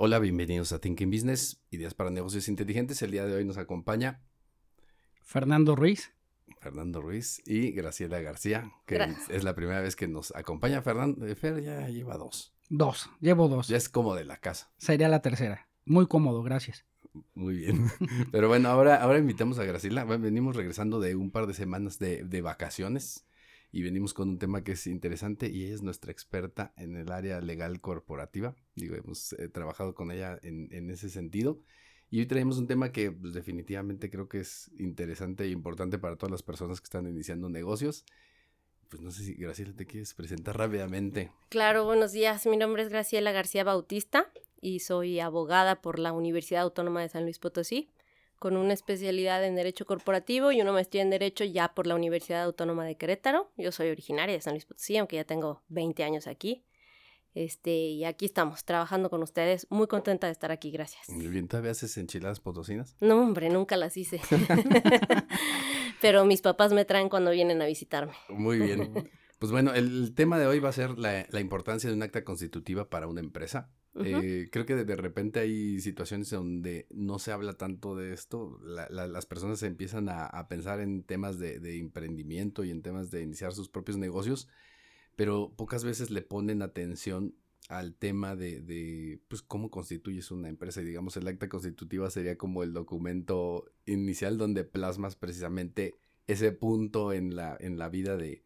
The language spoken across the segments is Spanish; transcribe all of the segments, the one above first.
Hola, bienvenidos a Thinking Business, ideas para negocios inteligentes. El día de hoy nos acompaña Fernando Ruiz. Fernando Ruiz y Graciela García, que es la primera vez que nos acompaña. Fernando, eh, Fer ya lleva dos. Dos, llevo dos. Ya es como de la casa. Sería la tercera. Muy cómodo, gracias. Muy bien. Pero bueno, ahora, ahora invitamos a Graciela. Venimos regresando de un par de semanas de, de vacaciones y venimos con un tema que es interesante y ella es nuestra experta en el área legal corporativa. Digo, hemos eh, trabajado con ella en, en ese sentido. Y hoy traemos un tema que pues, definitivamente creo que es interesante e importante para todas las personas que están iniciando negocios. Pues no sé si Graciela te quieres presentar rápidamente. Claro, buenos días. Mi nombre es Graciela García Bautista y soy abogada por la Universidad Autónoma de San Luis Potosí, con una especialidad en Derecho Corporativo y una maestría en Derecho ya por la Universidad Autónoma de Querétaro. Yo soy originaria de San Luis Potosí, aunque ya tengo 20 años aquí. Este, y aquí estamos, trabajando con ustedes. Muy contenta de estar aquí, gracias. Muy bien, ¿todavía haces enchiladas potosinas? No, hombre, nunca las hice. Pero mis papás me traen cuando vienen a visitarme. Muy bien. Pues bueno, el tema de hoy va a ser la, la importancia de un acta constitutiva para una empresa. Eh, creo que de, de repente hay situaciones donde no se habla tanto de esto. La- la- las personas empiezan a, a pensar en temas de, de emprendimiento y en temas de iniciar sus propios negocios, pero pocas veces le ponen atención al tema de, de, pues, cómo constituyes una empresa. Y digamos, el acta constitutiva sería como el documento inicial donde plasmas precisamente ese punto en la, en la vida de,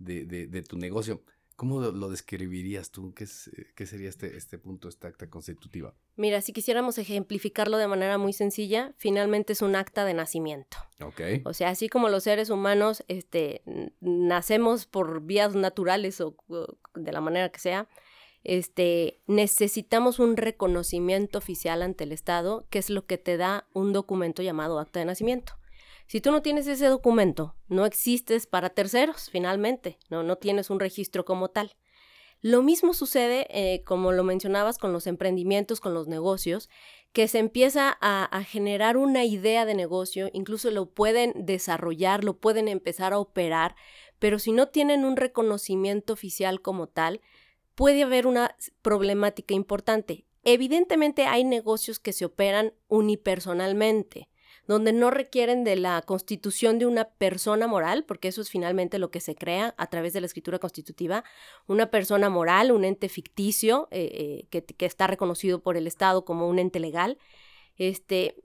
de, de- de tu negocio. ¿Cómo lo, describirías tú? ¿Qué, es, eh, qué sería este, este punto, esta acta constitutiva? Mira, si quisiéramos ejemplificarlo de manera muy sencilla, finalmente es un acta de nacimiento. Ok. O sea, así como los seres humanos este, nacemos por vías naturales o, o de la manera que sea, este, necesitamos un reconocimiento oficial ante el Estado, que es lo que te da un documento llamado acta de nacimiento. Si tú no tienes ese documento, no existes para terceros, finalmente, no, no tienes un registro como tal. Lo mismo sucede, eh, como lo mencionabas, con los emprendimientos, con los negocios, que se empieza a, generar una idea de negocio, incluso lo pueden desarrollar, lo pueden empezar a operar, pero si no tienen un reconocimiento oficial como tal, puede haber una problemática importante. Evidentemente hay negocios que se operan unipersonalmente, donde no requieren de la constitución de una persona moral, porque eso es finalmente lo que se crea a través de la escritura constitutiva, una persona moral, un ente ficticio eh, eh, que, está reconocido por el Estado como un ente legal. Este,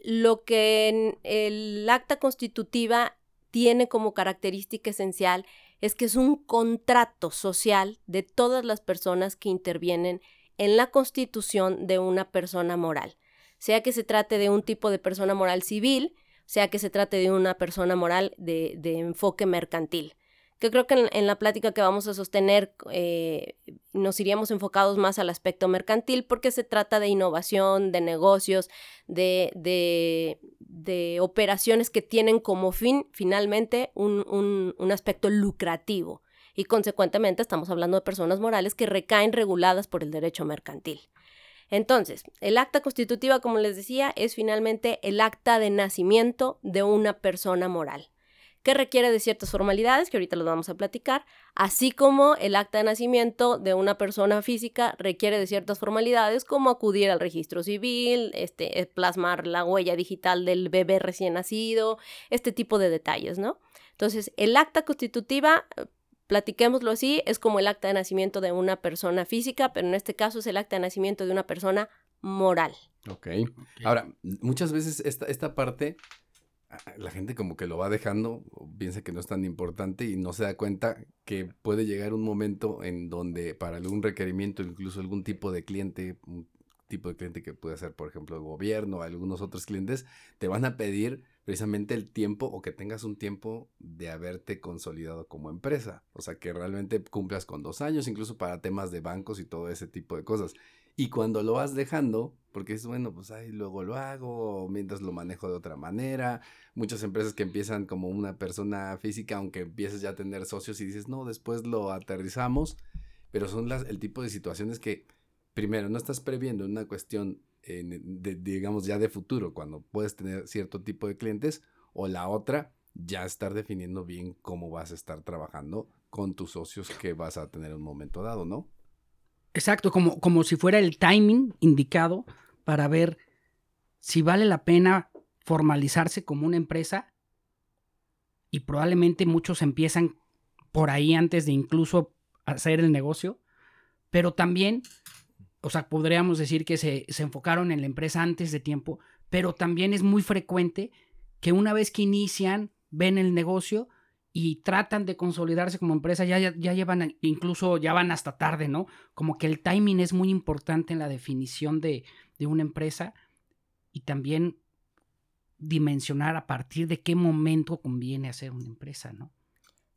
lo que en el acta constitutiva tiene como característica esencial es que es un contrato social de todas las personas que intervienen en la constitución de una persona moral, sea que se trate de un tipo de persona moral civil, sea que se trate de una persona moral de, de enfoque mercantil. Que creo que en, la plática que vamos a sostener eh, nos iríamos enfocados más al aspecto mercantil porque se trata de innovación, de negocios, de, de, de operaciones que tienen como fin finalmente un, un, un aspecto lucrativo y consecuentemente estamos hablando de personas morales que recaen reguladas por el derecho mercantil. Entonces, el acta constitutiva, como les decía, es finalmente el acta de nacimiento de una persona moral, que requiere de ciertas formalidades, que ahorita los vamos a platicar, así como el acta de nacimiento de una persona física requiere de ciertas formalidades, como acudir al registro civil, este, eh, plasmar la huella digital del bebé recién nacido, este tipo de detalles, ¿no? Entonces, el acta constitutiva platiquémoslo así, es como el acta de nacimiento de una persona física, pero en este caso es el acta de nacimiento de una persona moral. Ok. Ahora, muchas veces esta, esta parte, la gente como que lo va dejando, piensa que no es tan importante y no se da cuenta que puede llegar un momento en donde para algún requerimiento, incluso algún tipo de cliente, un tipo de cliente que puede ser, por ejemplo, el gobierno, algunos otros clientes, te van a pedir precisamente el tiempo o que tengas un tiempo de haberte consolidado como empresa. O sea, que realmente cumplas con dos años, incluso para temas de bancos y todo ese tipo de cosas. Y cuando lo vas dejando, porque es bueno, pues ahí luego lo hago, mientras lo manejo de otra manera. Muchas empresas que empiezan como una persona física, aunque empieces ya a tener socios y dices, no, después lo aterrizamos, pero son las, el tipo de situaciones que, primero, no estás previendo una cuestión, digamos, ya de futuro, cuando puedes tener cierto tipo de clientes, o la otra, ya estar definiendo bien cómo vas a estar trabajando con tus socios que vas a tener en un momento dado, ¿no? Exacto, como, como si fuera el timing indicado para ver si vale la pena formalizarse como una empresa y probablemente muchos empiezan por ahí antes de incluso hacer el negocio, pero también, o sea, podríamos decir que se, se enfocaron en la empresa antes de tiempo, pero también es muy frecuente que una vez que inician, ven el negocio y tratan de consolidarse como empresa, ya, ya, llevan, incluso ya van hasta tarde, ¿no? Como que el timing es muy importante en la definición de, de una empresa y también dimensionar a partir de qué momento conviene hacer una empresa, ¿no?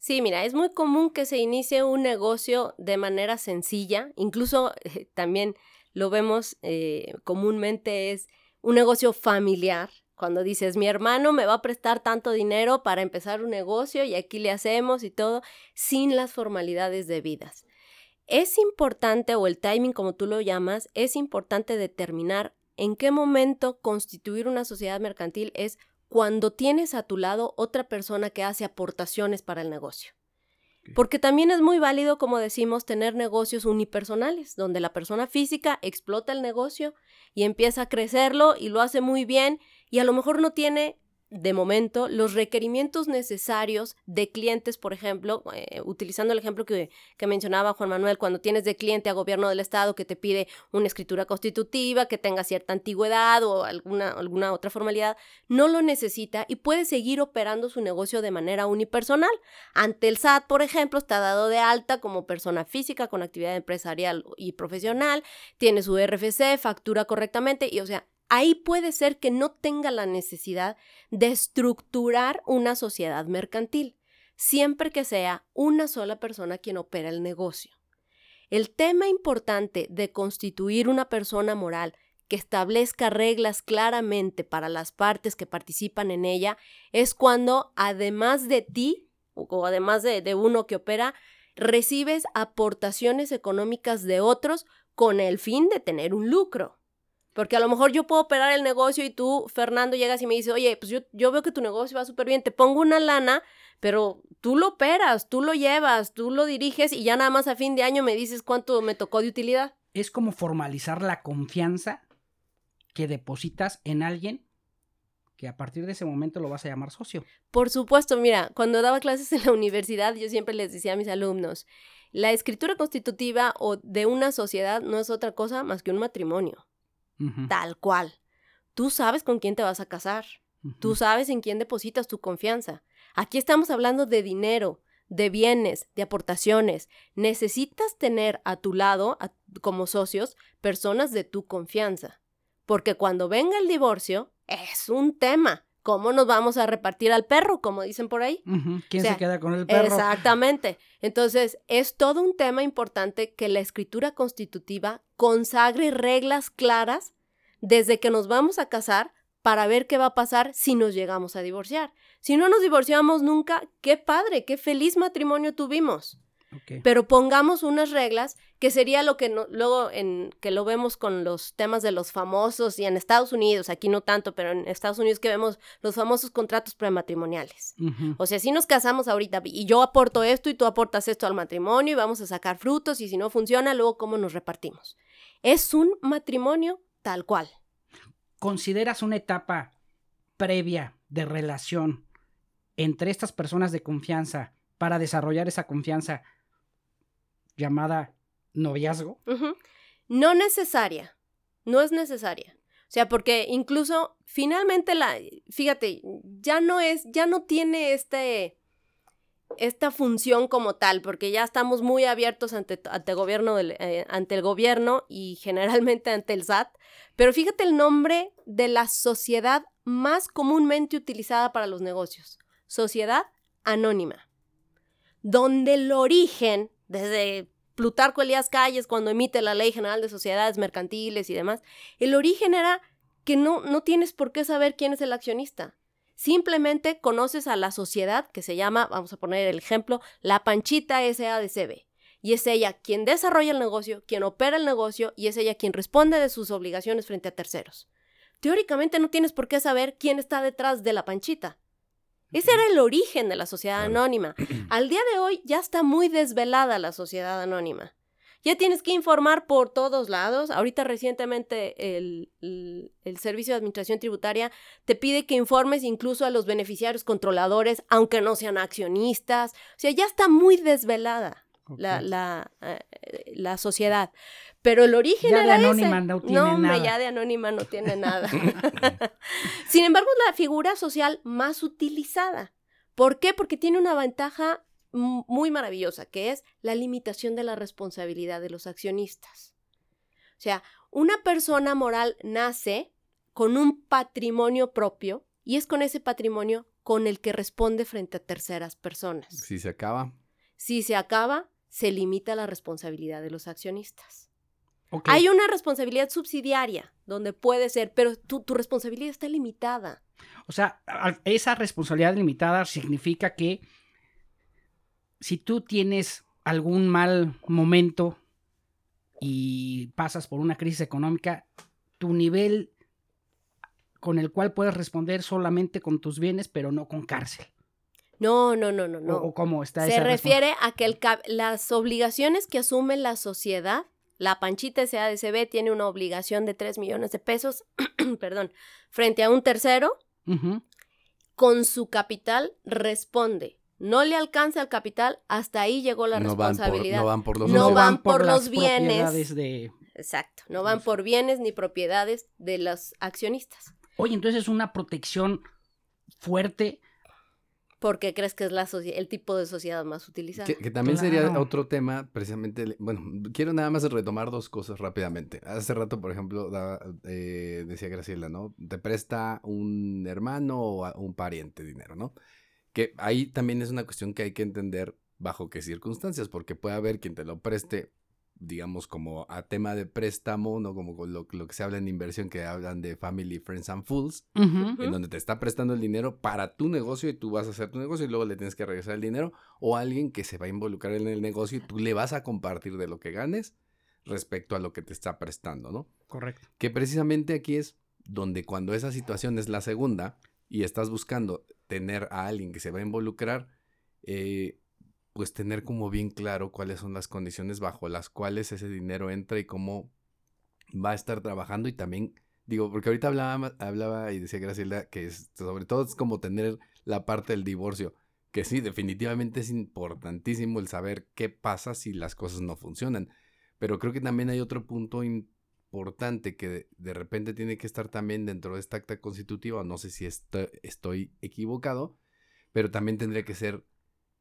Sí, mira, es muy común que se inicie un negocio de manera sencilla, incluso eh, también lo vemos eh, comúnmente es un negocio familiar, cuando dices, mi hermano me va a prestar tanto dinero para empezar un negocio y aquí le hacemos y todo, sin las formalidades debidas. Es importante, o el timing como tú lo llamas, es importante determinar en qué momento constituir una sociedad mercantil es cuando tienes a tu lado otra persona que hace aportaciones para el negocio. Porque también es muy válido, como decimos, tener negocios unipersonales, donde la persona física explota el negocio y empieza a crecerlo y lo hace muy bien y a lo mejor no tiene de momento, los requerimientos necesarios de clientes, por ejemplo, eh, utilizando el ejemplo que, que, mencionaba Juan Manuel, cuando tienes de cliente a gobierno del Estado que te pide una escritura constitutiva, que tenga cierta antigüedad o alguna, alguna otra formalidad, no lo necesita y puede seguir operando su negocio de manera unipersonal. Ante el SAT, por ejemplo, está dado de alta como persona física con actividad empresarial y profesional, tiene su RFC, factura correctamente y, o sea, ahí puede ser que no tenga la necesidad de estructurar una sociedad mercantil, siempre que sea una sola persona quien opera el negocio. El tema importante de constituir una persona moral que establezca reglas claramente para las partes que participan en ella es cuando, además de ti, o además de, de uno que opera, recibes aportaciones económicas de otros con el fin de tener un lucro. Porque a lo mejor yo puedo operar el negocio y tú, Fernando, llegas y me dices, oye, pues yo, yo veo que tu negocio va súper bien, te pongo una lana, pero tú lo operas, tú lo llevas, tú lo diriges y ya nada más a fin de año me dices cuánto me tocó de utilidad. Es como formalizar la confianza que depositas en alguien que a partir de ese momento lo vas a llamar socio. Por supuesto, mira, cuando daba clases en la universidad yo siempre les decía a mis alumnos, la escritura constitutiva o de una sociedad no es otra cosa más que un matrimonio tal cual. Tú sabes con quién te vas a casar. Tú sabes en quién depositas tu confianza. Aquí estamos hablando de dinero, de bienes, de aportaciones. Necesitas tener a tu lado, como socios, personas de tu confianza. Porque cuando venga el divorcio, es un tema. ¿Cómo nos vamos a repartir al perro, como dicen por ahí? ¿Quién se queda con el perro? Exactamente. Entonces, es todo un tema importante que la escritura constitutiva consagre reglas claras desde que nos vamos a casar para ver qué va a pasar si nos llegamos a divorciar. Si no nos divorciamos nunca, qué padre, qué feliz matrimonio tuvimos. Pero pongamos unas reglas que sería lo que luego en que lo vemos con los temas de los famosos y en Estados Unidos, aquí no tanto, pero en Estados Unidos que vemos los famosos contratos prematrimoniales. O sea, si nos casamos ahorita y yo aporto esto y tú aportas esto al matrimonio y vamos a sacar frutos y si no funciona, luego cómo nos repartimos. Es un matrimonio tal cual. ¿Consideras una etapa previa de relación entre estas personas de confianza para desarrollar esa confianza llamada noviazgo? No necesaria, no es necesaria. O sea, porque incluso finalmente la, fíjate, ya no es, ya no tiene este, esta función como tal, porque ya estamos muy abiertos ante, ante, gobierno eh, ante el gobierno y generalmente ante el SAT. Pero fíjate el nombre de la sociedad más comúnmente utilizada para los negocios, sociedad anónima, donde el origen, desde Plutarco Elías Calles cuando emite la Ley General de Sociedades Mercantiles y demás, el origen era que no, no tienes por qué saber quién es el accionista. Simplemente conoces a la sociedad que se llama, vamos a poner el ejemplo, la Panchita SADCB. Y es ella quien desarrolla el negocio, quien opera el negocio y es ella quien responde de sus obligaciones frente a terceros. Teóricamente no tienes por qué saber quién está detrás de la Panchita. Ese era el origen de la sociedad anónima. Al día de hoy ya está muy desvelada la sociedad anónima. Ya tienes que informar por todos lados. Ahorita recientemente el, el, Servicio de Administración Tributaria te pide que informes incluso a los beneficiarios controladores, aunque no sean accionistas. O sea, ya está muy desvelada la, la, eh, la, sociedad. Pero el origen ya era de anónima ese. no tiene nada. ya de anónima no tiene nada. Sin embargo, es la figura social más utilizada. ¿Por qué? Porque tiene una ventaja muy maravillosa, que es la limitación de la responsabilidad de los accionistas. O sea, una persona moral nace con un patrimonio propio y es con ese patrimonio con el que responde frente a terceras personas. Si se acaba. Si se acaba, se limita la responsabilidad de los accionistas. Hay una responsabilidad subsidiaria donde puede ser, pero tu, tu, responsabilidad está limitada. O sea, esa responsabilidad limitada significa que si tú tienes algún mal momento y pasas por una crisis económica, tu nivel con el cual puedes responder solamente con tus bienes, pero no con cárcel. No, no, no, no, no. ¿O, cómo está Se refiere a que el, las obligaciones que asume la sociedad, la Panchita SADCB tiene una obligación de 3 millones de pesos, perdón, frente a un tercero, con su capital responde. No le alcanza el capital, hasta ahí llegó la responsabilidad. no van por los, no van por los bienes. De... Exacto, no van por bienes ni propiedades de los accionistas. Oye, entonces es una protección fuerte porque crees que es la el tipo de sociedad más utilizada. Que, también sería otro tema, precisamente, bueno, quiero nada más retomar dos cosas rápidamente. Hace rato, por ejemplo, eh, decía Graciela, ¿no? Te presta un hermano o un pariente dinero, ¿no? Que ahí también es una cuestión que hay que entender bajo qué circunstancias, porque puede haber quien te lo preste digamos, como a tema de préstamo, ¿no? Como lo, lo que se habla en inversión, que hablan de family, friends and fools, en donde te está prestando el dinero para tu negocio y tú vas a hacer tu negocio y luego le tienes que regresar el dinero, o alguien que se va a involucrar en el negocio y tú le vas a compartir de lo que ganes respecto a lo que te está prestando, ¿no? Correcto. Que precisamente aquí es donde cuando esa situación es la segunda y estás buscando tener a alguien que se va a involucrar, eh, pues tener como bien claro cuáles son las condiciones bajo las cuales ese dinero entra y cómo va a estar trabajando y también digo, porque ahorita hablaba, hablaba y decía Graciela que sobre todo es como tener la parte del divorcio, que sí, definitivamente es importantísimo el saber qué pasa si las cosas no funcionan, pero creo que también hay otro punto importante que de repente tiene que estar también dentro de esta acta constitutiva, no sé si estoy equivocado, pero también tendría que ser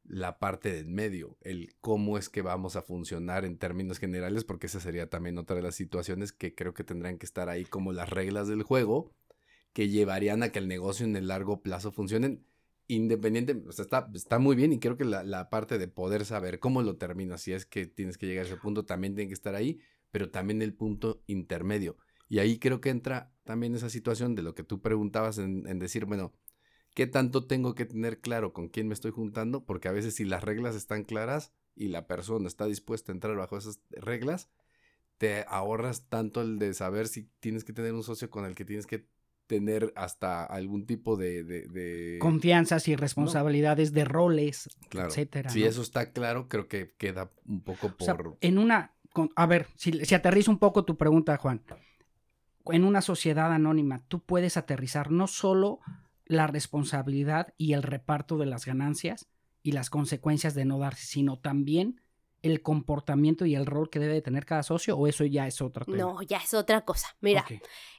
la parte del medio, el cómo es que vamos a funcionar en términos generales, porque esa sería también otra de las situaciones que creo que tendrán que estar ahí como las reglas del juego que llevarían a que el negocio en el largo plazo funcionen independiente, está, está muy bien y creo que la, la, parte de poder saber cómo lo terminas, si es que tienes que llegar a ese punto, también tiene que estar ahí, pero también el punto intermedio. Y ahí creo que entra también esa situación de lo que tú preguntabas en, en decir, bueno, ¿Qué tanto tengo que tener claro con quién me estoy juntando? Porque a veces si las reglas están claras y la persona está dispuesta a entrar bajo esas reglas, te ahorras tanto el de saber si tienes que tener un socio con el que tienes que tener hasta algún tipo de... de, Confianzas y responsabilidades de roles, etcétera. Si eso está claro, creo que queda un poco por... en una... a ver, si, si aterriza un poco tu pregunta, Juan. En una sociedad anónima, tú puedes aterrizar no solo la responsabilidad y el reparto de las ganancias y las consecuencias de no darse, sino también el comportamiento y el rol que debe de tener cada socio o eso ya es otra cosa? No, ya es otra cosa. Mira,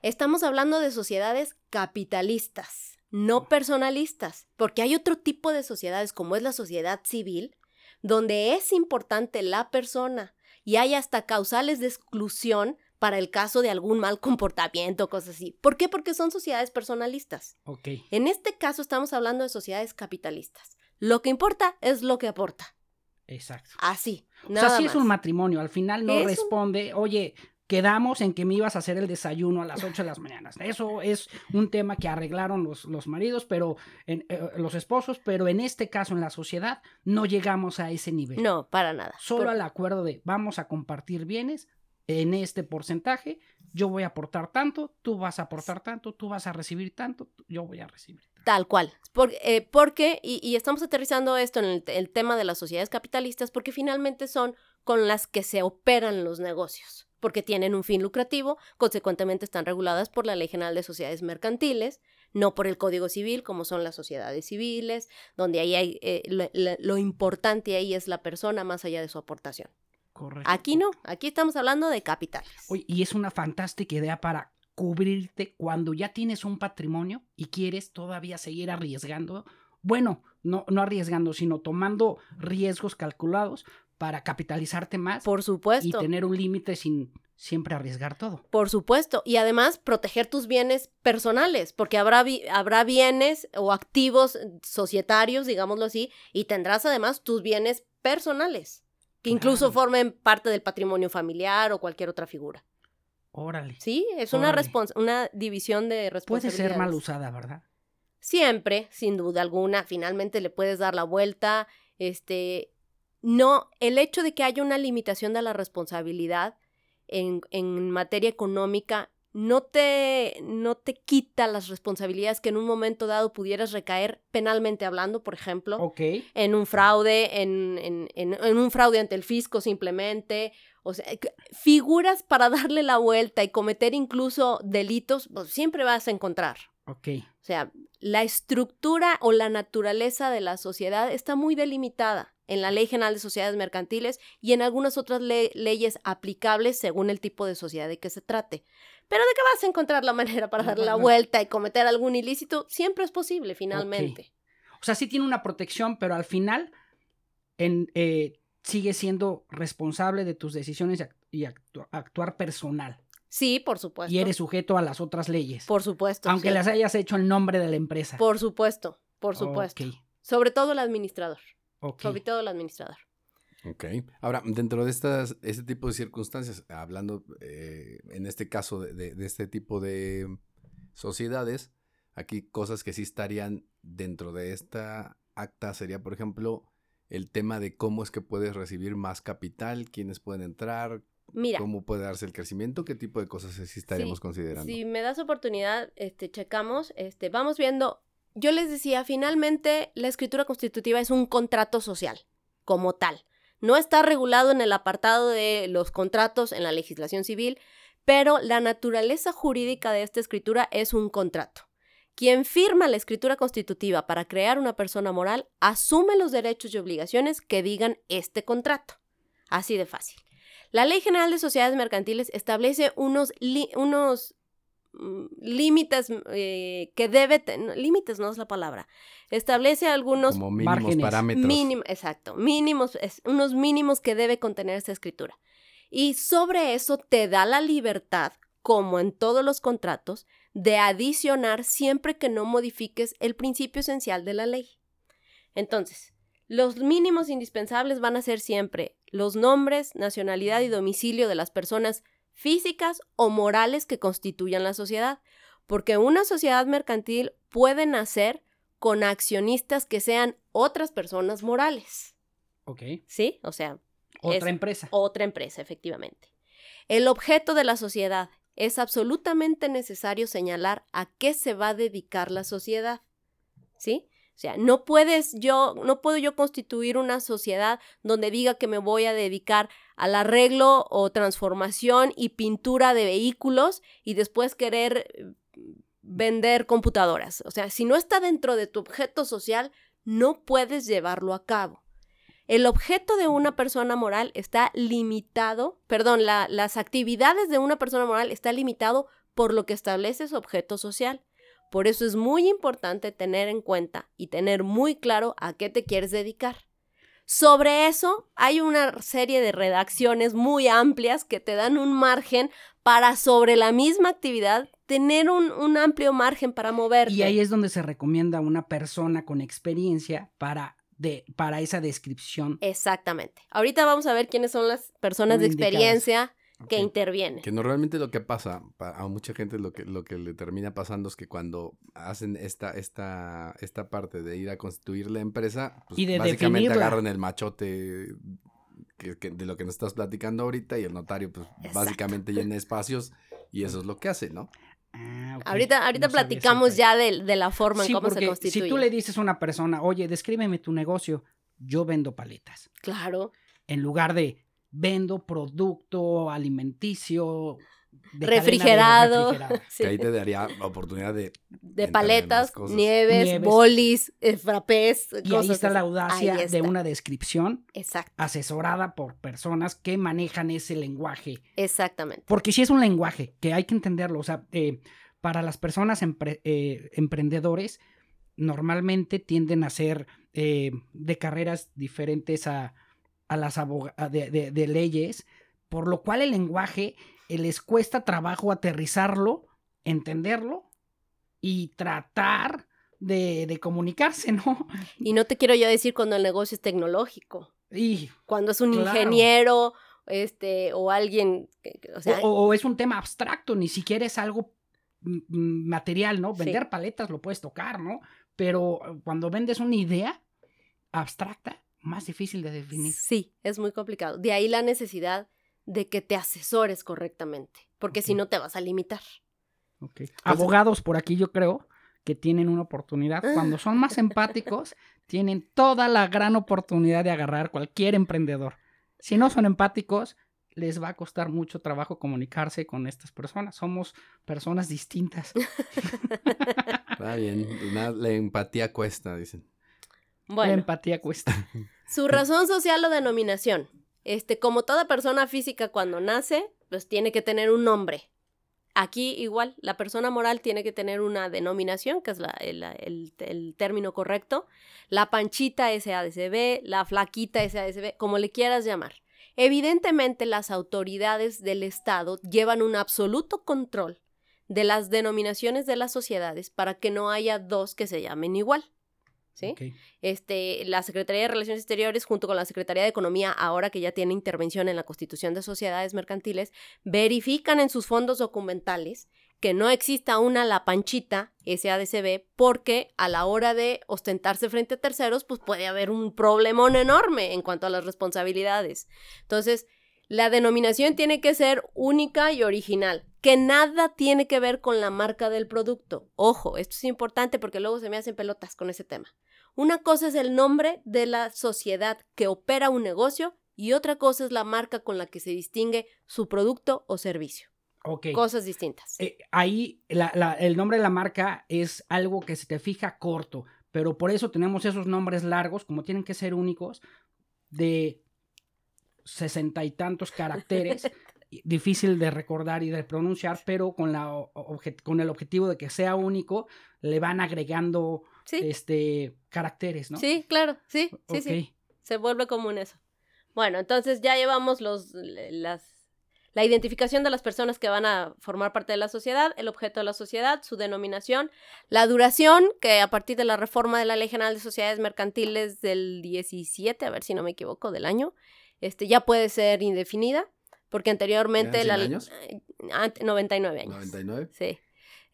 estamos hablando de sociedades capitalistas, no personalistas, porque hay otro tipo de sociedades como es la sociedad civil, donde es importante la persona y hay hasta causales de exclusión para el caso de algún mal comportamiento, cosas así. ¿Por qué? Porque son sociedades personalistas. Ok. En este caso estamos hablando de sociedades capitalistas. Lo que importa es lo que aporta. Exacto. Así. O Nada sea, sí es un matrimonio. Al final no Es un- responde, oye, quedamos en que me ibas a hacer el desayuno a las 8 de las mañanas. Eso es un tema que arreglaron los, los maridos, pero en, eh, los esposos, pero en este caso, en la sociedad, no llegamos a ese nivel. No, para nada. Solo al acuerdo de vamos a compartir bienes en este porcentaje. Yo voy a aportar tanto, tú vas a aportar tanto, tú vas a recibir tanto, yo voy a recibir. tanto. Tal cual. Por- eh, porque, y, estamos aterrizando esto en el, te- el tema de las sociedades capitalistas, porque finalmente son con las que se operan los negocios, porque tienen un fin lucrativo, consecuentemente están reguladas por la Ley General de Sociedades Mercantiles, no por el Código Civil, como son las sociedades civiles, donde ahí hay, eh, lo- lo importante ahí es la persona más allá de su aportación. Correcto. Aquí no, aquí estamos hablando de capitales. Oye, y es una fantástica idea para cubrirte cuando ya tienes un patrimonio y quieres todavía seguir arriesgando. Bueno, no, no arriesgando, sino tomando riesgos calculados para capitalizarte más por y supuesto. tener un límite sin siempre arriesgar todo. Por supuesto. Y además proteger tus bienes personales, porque habrá, habrá bienes o activos societarios, digámoslo así, y tendrás además tus bienes personales, que incluso formen parte del patrimonio familiar o cualquier otra figura. Órale. Sí, es una, respons- una división de Puede responsabilidades. ser mal usada, ¿verdad? Siempre, sin duda alguna, finalmente le puedes dar la vuelta. Este, no, el hecho de que haya una limitación de la responsabilidad en, en materia económica no te, no te quita las responsabilidades que en un momento dado pudieras recaer penalmente hablando, por ejemplo, en un fraude, en, en- en- en un fraude ante el fisco simplemente. O sea, figuras para darle la vuelta y cometer incluso delitos, pues siempre vas a encontrar. O sea, la estructura o la naturaleza de la sociedad está muy delimitada en la Ley General de Sociedades Mercantiles y en algunas otras le- leyes aplicables según el tipo de sociedad de que se trate. Pero de que vas a encontrar la manera para darle la vuelta y cometer algún ilícito, siempre es posible, finalmente. O sea, sí tiene una protección, pero al final en, eh, sigue siendo responsable de tus decisiones y, act- y actu- actuar personal. Sí, por supuesto. Y eres sujeto a las otras leyes. Por supuesto. aunque sí. las hayas hecho en nombre de la empresa. Por supuesto, por supuesto. Sobre todo el administrador. Sobre todo el administrador. Ok. Ahora, dentro de estas, este tipo de circunstancias, hablando eh, en este caso de, de- de este tipo de sociedades, aquí cosas que sí estarían dentro de esta acta sería, por ejemplo, el tema de cómo es que puedes recibir más capital, quiénes pueden entrar, Mira, cómo puede darse el crecimiento, qué tipo de cosas sí estaríamos Sí, considerando. Si me das oportunidad, este, checamos, este, vamos viendo. Yo les decía, finalmente la escritura constitutiva es un contrato social, como tal. No está regulado en el apartado de los contratos en la legislación civil, pero la naturaleza jurídica de esta escritura es un contrato. Quien firma la escritura constitutiva para crear una persona moral asume los derechos y obligaciones que digan este contrato. Así de fácil. La Ley General de Sociedades Mercantiles establece unos, unos límites eh, que debe tener, límites no es la palabra, establece algunos Como mínimos márgenes. parámetros. mínimos, exacto, mínimos, es- unos mínimos que debe contener esta escritura. Y sobre eso te da la libertad, como en todos los contratos, de adicionar siempre que no modifiques el principio esencial de la ley. Entonces, los mínimos indispensables van a ser siempre los nombres, nacionalidad y domicilio de las personas físicas o morales que constituyan la sociedad, porque una sociedad mercantil puede nacer con accionistas que sean otras personas morales, Ok. ¿sí? O sea, Otra Es- empresa. otra empresa, efectivamente. El objeto de la sociedad es absolutamente necesario señalar a qué se va a dedicar la sociedad. ¿Sí? O sea, no puedes yo, no puedo yo constituir una sociedad donde diga que me voy a dedicar al arreglo o transformación y pintura de vehículos y después querer eh, vender computadoras. O sea, si no está dentro de tu objeto social, no puedes llevarlo a cabo. El objeto de una persona moral está limitado, perdón, la- las actividades de una persona moral está limitado por lo que establece su objeto social. Por eso es muy importante tener en cuenta y tener muy claro a qué te quieres dedicar. Sobre eso hay una serie de redacciones muy amplias que te dan un margen para sobre la misma actividad tener un, un amplio margen para moverte. Y ahí es donde se recomienda una persona con experiencia para de, para esa descripción. Exactamente. Ahorita vamos a ver quiénes son las personas de experiencia que Ok. intervienen. Que normalmente lo que pasa, pa- a mucha gente lo que, lo que le termina pasando es que cuando hacen esta, esta, esta parte de ir a constituir la empresa, pues Y de básicamente definirla. agarran el machote que- que- de lo que nos estás platicando ahorita y el notario pues Exacto. básicamente llena espacios y eso es lo que hace, ¿no? Ah. Ahorita, ahorita No platicamos ya de, de la forma Sí, en cómo se constituye. si tú le dices a una persona, oye, descríbeme tu negocio, yo vendo paletas. Claro. En lugar de vendo producto alimenticio de cadena de refrigerado. Sí. Que ahí te daría la oportunidad de... De paletas, nieves, Nieves. bolis, eh, frappés. Y ahí está la audacia de una descripción Exacto, asesorada por personas que manejan ese lenguaje. exactamente. Porque sí es un lenguaje que hay que entenderlo. O sea, eh, para las personas empre- eh, emprendedores, normalmente tienden a ser eh, de carreras diferentes a, a las de, de- de leyes, por lo cual el lenguaje eh, les cuesta trabajo aterrizarlo, entenderlo y tratar de, de comunicarse, ¿no? Y no te quiero yo decir cuando el negocio es tecnológico, Y, cuando es un Claro. ingeniero, este, o alguien, o sea, o, o es un tema abstracto, ni siquiera es algo material, ¿no? Sí. Vender paletas lo puedes tocar, ¿no? Pero eh, cuando vendes una idea abstracta, más difícil de definir. sí, es muy complicado. De ahí la necesidad de que te asesores correctamente, porque si no te vas a limitar. Abogados por aquí yo creo que tienen una oportunidad. Cuando son más empáticos, tienen toda la gran oportunidad de agarrar cualquier emprendedor. Si no son empáticos, les va a costar mucho trabajo comunicarse con estas personas. Somos personas distintas. Está bien, la empatía cuesta, dicen. La empatía cuesta. su razón social o denominación. Este, como toda persona física cuando nace, pues tiene que tener un nombre. Aquí igual, la persona moral tiene que tener una denominación, que es la- el, el- el término correcto. La panchita SADCB, la flaquita SADCB, como le quieras llamar. Evidentemente las autoridades del Estado llevan un absoluto control de las denominaciones de las sociedades para que no haya dos que se llamen igual. ¿Sí? Ok. este, la Secretaría de Relaciones Exteriores junto con la Secretaría de Economía, ahora que ya tiene intervención en la Constitución de Sociedades Mercantiles, verifican en sus fondos documentales que no exista una La Panchita SADCB porque a la hora de ostentarse frente a terceros, pues puede haber un problemón enorme en cuanto a las responsabilidades. Entonces, la denominación tiene que ser única y original, que nada tiene que ver con la marca del producto. Ojo, esto es importante porque luego se me hacen pelotas con ese tema. Una cosa es el nombre de la sociedad que opera un negocio y otra cosa es la marca con la que se distingue su producto o servicio. Ok. Cosas distintas. Eh, ahí la- la- el nombre de la marca es algo que se te fija corto, pero por eso tenemos esos nombres largos, como tienen que ser únicos, de sesenta y tantos caracteres, difícil de recordar y de pronunciar, pero con, la, con el objetivo de que sea único, le van agregando sí, este, caracteres, ¿no? sí, claro, sí, sí, sí. Se vuelve común eso. Bueno, entonces ya llevamos los, las, la identificación de las personas que van a formar parte de la sociedad, el objeto de la sociedad, su denominación, la duración, que a partir de la reforma de la Ley General de Sociedades Mercantiles del 17, a ver si no me equivoco, del año, este, ya puede ser indefinida, porque anteriormente ¿Eran la... 100 años? eh, ant- 99 años. 99. Sí.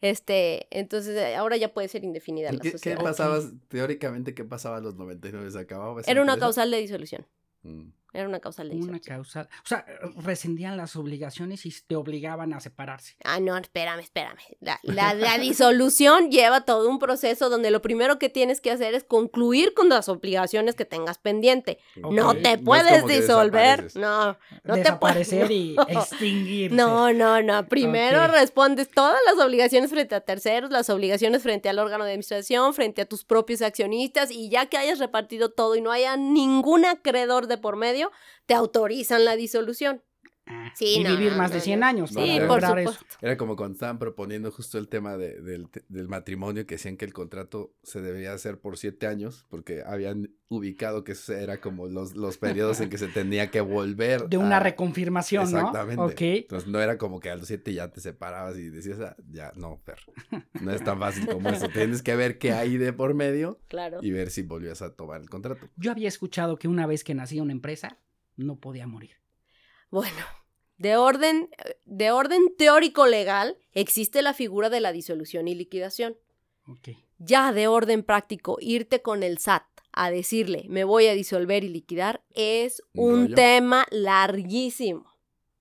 Este, entonces eh, ahora ya puede ser indefinida ¿Y la ¿Qué, qué sociedad. pasaba, teóricamente, qué pasaba a los 99? ¿Se acababa Era una empresa? causal de disolución. Mm. Era una causal de Una causal. O sea, rescindían las obligaciones y te obligaban a separarse. Ah, no, espérame, espérame. La, la- la disolución lleva todo un proceso donde lo primero que tienes que hacer es concluir con las obligaciones que tengas pendiente. No te es puedes que disolver. No, no te Desaparecer puedes. y no. extinguirse. No, no, no. Primero respondes todas las obligaciones frente a terceros, las obligaciones frente al órgano de administración, frente a tus propios accionistas y ya que hayas repartido todo y no haya ningún acreedor de por medio, te autorizan la disolución. Ah, Sí, y no, vivir no, más no, de 100 no. años. Sí, para por lograr eso. Era como cuando estaban proponiendo justo el tema de- del, del matrimonio, que decían que el contrato se debería hacer por siete años, porque habían ubicado que eso era como los, los periodos en que se tenía que volver. De una a- reconfirmación, ¿no? Exactamente. Ok. Entonces no era como que a los siete ya te separabas y decías, "Ah, ya, no, Fer, no es tan fácil como eso. Tienes que ver qué hay de por medio Claro. y ver si volvías a tomar el contrato. Yo había escuchado que una vez que nacía una empresa, no podía morir. Bueno, de orden, de orden teórico legal existe la figura de la disolución y liquidación. Ok. Ya de orden práctico, irte con el SAT a decirle me voy a disolver y liquidar es Un rollo. tema larguísimo.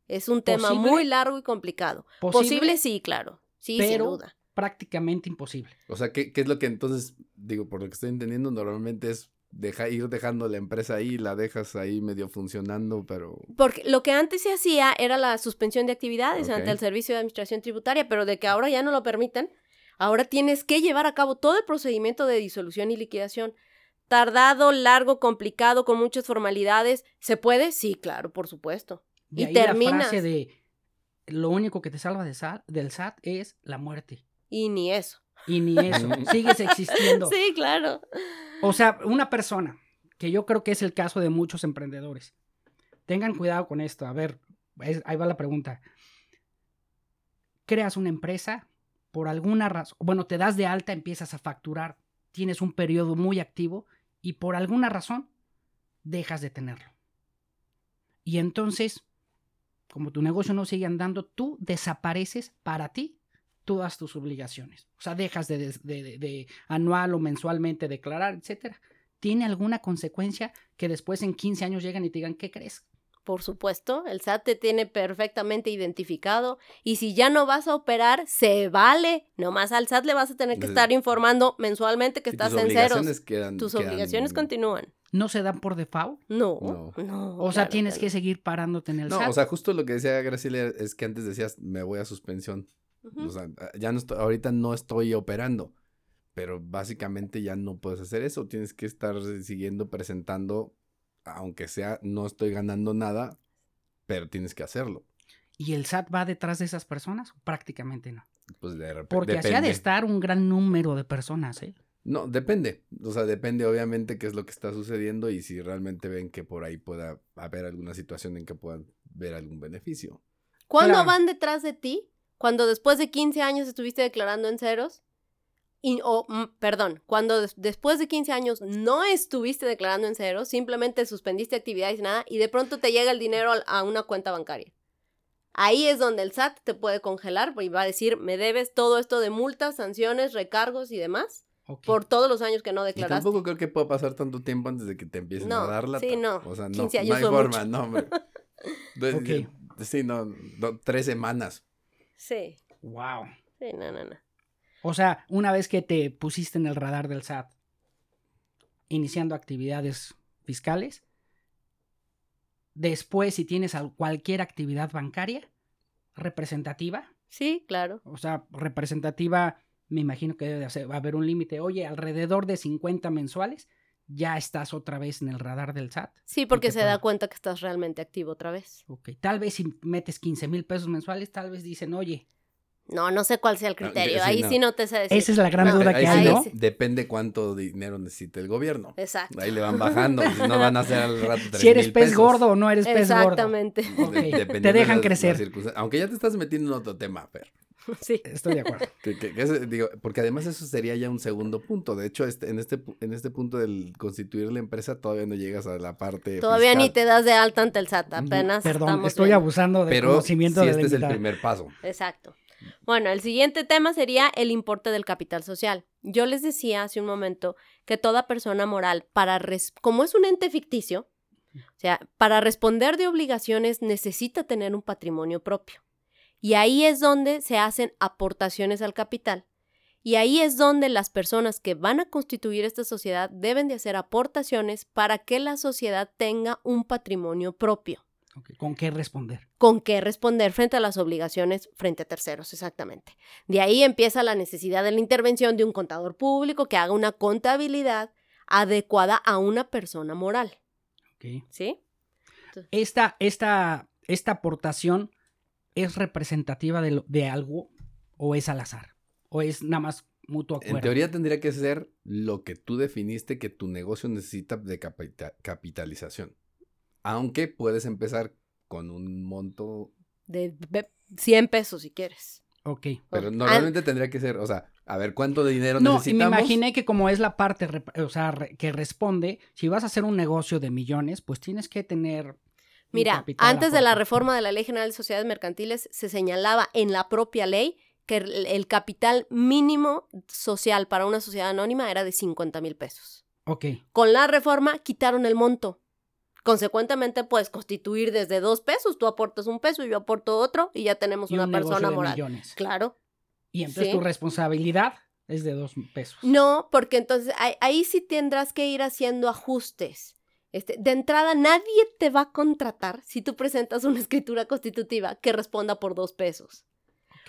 Es un tema ¿Posible? muy largo y complicado. Posible, sí, claro. Sí, sin pero duda. prácticamente imposible. O sea, ¿qué, qué es lo que entonces, digo, por lo que estoy entendiendo, normalmente es deja, ir dejando la empresa ahí, la dejas ahí medio funcionando, pero... Porque lo que antes se hacía era la suspensión de actividades Ok. ante el Servicio de Administración Tributaria, pero de que ahora ya no lo permiten, ahora tienes que llevar a cabo todo el procedimiento de disolución y liquidación. Tardado, largo, complicado, con muchas formalidades. ¿Se puede? Sí, claro, por supuesto. De Y ahí la terminas. frase de lo único que te salva de SAT- del SAT es la muerte. Y ni eso. Y ni eso. Sigues existiendo. Sí, claro. O sea, una persona, que yo creo que es el caso de muchos emprendedores. Tengan cuidado con esto. A ver, ahí va la pregunta. Creas una empresa, por alguna razón, bueno, te das de alta, empiezas a facturar, tienes un periodo muy activo y por alguna razón dejas de tenerlo. Y entonces, como tu negocio no sigue andando, tú desapareces para ti todas tus obligaciones. O sea, dejas de, de- de- de anual o mensualmente declarar, etcétera. ¿Tiene alguna consecuencia que después en 15 años llegan y te digan, ¿qué crees? Por supuesto, el SAT te tiene perfectamente identificado y si ya no vas a operar, se vale. Nomás al SAT le vas a tener que estar informando mensualmente que Sí, estás tus en ceros. obligaciones quedan- Tus quedan- obligaciones continúan. ¿No se dan por default? No, No. no. O sea, claro tienes no. que seguir parándote en el No, SAT. o sea, justo lo que decía Graciela es que antes decías, me voy a suspensión. O sea, ya no estoy, ahorita no estoy operando, pero básicamente ya no puedes hacer eso. Tienes que estar siguiendo presentando, aunque sea, no estoy ganando nada, pero tienes que hacerlo. ¿Y el SAT va detrás de esas personas? Prácticamente no. Pues de repente. Porque así ha de estar un gran número de personas, ¿eh? No, depende. O sea, depende obviamente qué es lo que está sucediendo y si realmente ven que por ahí pueda haber alguna situación en que puedan ver algún beneficio. ¿Cuándo Claro. van detrás de ti? Cuando después de 15 años estuviste declarando en ceros. Y, o, mm, perdón, cuando des- después de 15 años no estuviste declarando en ceros, simplemente suspendiste actividades y nada, y de pronto te llega el dinero a una cuenta bancaria. Ahí es donde el SAT te puede congelar y va a decir, me debes todo esto de multas, sanciones, recargos y demás Ok. por todos los años que no Y declaraste. tampoco creo que pueda pasar tanto tiempo antes de que te empiecen No, a dar la sí, no. O sea, no, 15 no hay forma, mucho. no, hombre. De- Ok. de- Sí, no, no, tres semanas. Sí, Wow. sí, no, no, no. O sea, una vez que te pusiste en el radar del SAT, iniciando actividades fiscales, después si tienes al- cualquier actividad bancaria representativa, Sí, claro. o sea, representativa, me imagino que debe de hacer- va a haber un límite, oye, alrededor de 50 mensuales, ya estás otra vez en el radar del SAT. Sí, porque se da cuenta que estás realmente activo otra vez. Ok, tal vez si metes 15 mil pesos mensuales, tal vez dicen, oye, No, no sé cuál sea el No, criterio. sí, Ahí no. sí no te sé decir. esa es la gran No, duda que hay, ¿no? sí. Depende cuánto dinero necesita el gobierno. Exacto. Ahí le van bajando, si no van a hacer al rato tres Si eres pez pesos. gordo o no eres pez gordo. Exactamente. Te de dejan las- crecer. las. Aunque ya te estás metiendo en otro tema, Fer. Sí. Estoy de acuerdo. Que- que- que ese- digo, porque además eso sería ya un segundo punto. De hecho, este, en, este, en este punto del constituir la empresa todavía no llegas a la parte Todavía fiscal. ni te das de alta ante el SAT. Apenas Perdón, estoy viendo. abusando de Pero conocimiento sí, de este la es el primer paso. Exacto. Bueno, el siguiente tema sería el importe del capital social. Yo les decía hace un momento que toda persona moral, para res- como es un ente ficticio, o sea, para responder de obligaciones necesita tener un patrimonio propio. Y ahí es donde se hacen aportaciones al capital. Y ahí es donde las personas que van a constituir esta sociedad deben de hacer aportaciones para que la sociedad tenga un patrimonio propio ¿Con qué responder? con qué responder frente a las obligaciones frente a terceros, exactamente. De ahí empieza la necesidad de la intervención de un contador público que haga una contabilidad adecuada a una persona moral, Ok. ¿sí? Esta, esta esta aportación es representativa de, lo- de algo o es al azar? ¿O es nada más mutuo acuerdo? En teoría tendría que ser lo que tú definiste que tu negocio necesita de capita- capitalización. Aunque puedes empezar con un monto, De ve- 100 pesos si quieres. Ok. pero normalmente tendría que ser, o sea, a ver cuánto de dinero No, y me necesitamos. imaginé que como es la parte, o sea, re- que responde, si vas a hacer un negocio de millones, pues tienes que tener... Mira, antes de la reforma de la Ley General de Sociedades Mercantiles se señalaba en la propia ley que el, capital mínimo social para una sociedad anónima era de 50 mil pesos. Ok. Con la reforma quitaron el monto. Consecuentemente, puedes constituir desde dos pesos. Tú aportas un peso, yo aporto otro y ya tenemos Y una un persona de moral. millones. Claro. Y entonces Sí. tu responsabilidad es de dos pesos. No, porque entonces ahí, ahí sí tendrás que ir haciendo ajustes. Este, de entrada, nadie te va a contratar si tú presentas una escritura constitutiva que responda por dos pesos.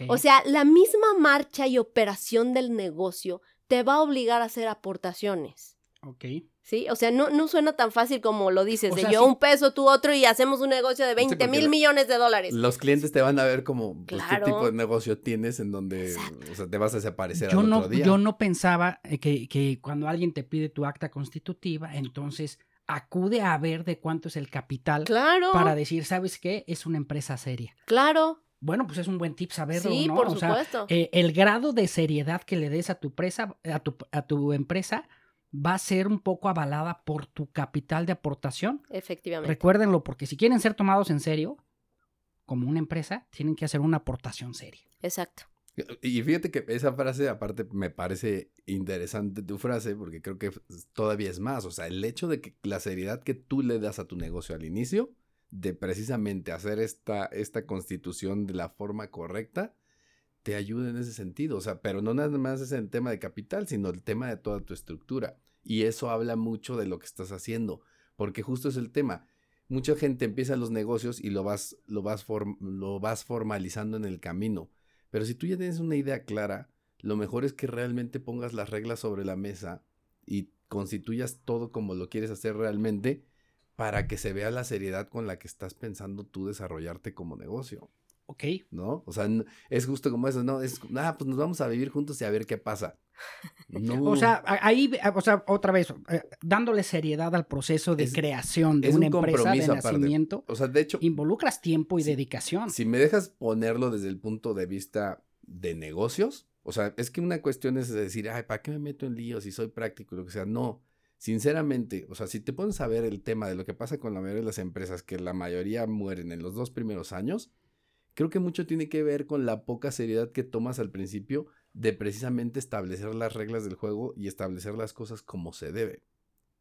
O sea, la misma marcha y operación del negocio te va a obligar a hacer aportaciones. Ok. ¿Sí? O sea, no, no suena tan fácil como lo dices, O de sea, yo sí. un peso, tú otro y hacemos un negocio de 20 porque mil millones de dólares. Los clientes te van a ver como pues, Claro. qué tipo de negocio tienes en donde Exacto. o sea, te vas a desaparecer Yo al no, otro día. yo no pensaba eh, que, que cuando alguien te pide tu acta constitutiva, entonces acude a ver de cuánto es el capital Claro, para decir, ¿sabes qué? Es una empresa seria. claro. Bueno, pues es un buen tip saberlo, Sí, ¿no? por O sea, supuesto. eh, el grado de seriedad que le des a tu, presa, a, tu, a tu empresa va a ser un poco avalada por tu capital de aportación. Efectivamente. Recuérdenlo, porque si quieren ser tomados en serio, como una empresa, tienen que hacer una aportación seria. Exacto. Y fíjate que esa frase, aparte, me parece interesante tu frase, porque creo que todavía es más. O sea, el hecho de que la seriedad que tú le das a tu negocio al inicio, de precisamente hacer esta, esta constitución de la forma correcta, te ayuda en ese sentido. O sea, pero no nada más es el tema de capital, sino el tema de toda tu estructura. Y eso habla mucho de lo que estás haciendo, porque justo es el tema. Mucha gente empieza los negocios y lo vas, lo vas, lo vas formalizando en el camino. Pero si tú ya tienes una idea clara, lo mejor es que realmente pongas las reglas sobre la mesa y constituyas todo como lo quieres hacer realmente para que se vea la seriedad con la que estás pensando tú desarrollarte como negocio, ¿Ok? ¿no? O sea, es justo como eso, ¿no? Es, ah, pues nos vamos a vivir juntos y a ver qué pasa. No. O sea, ahí, o sea, otra vez, eh, dándole seriedad al proceso de Es- creación de una un empresa de aparte. nacimiento, o sea, de hecho, involucras tiempo y dedicación. Si me dejas ponerlo desde el punto de vista de negocios, o sea, es que una cuestión es decir, ay, ¿para qué me meto en líos si soy práctico y lo que sea? No, sinceramente, o sea, si te pones a ver el tema de lo que pasa con la mayoría de las empresas, que la mayoría mueren en los dos primeros años, creo que mucho tiene que ver con la poca seriedad que tomas al principio de precisamente establecer las reglas del juego y establecer las cosas como se debe.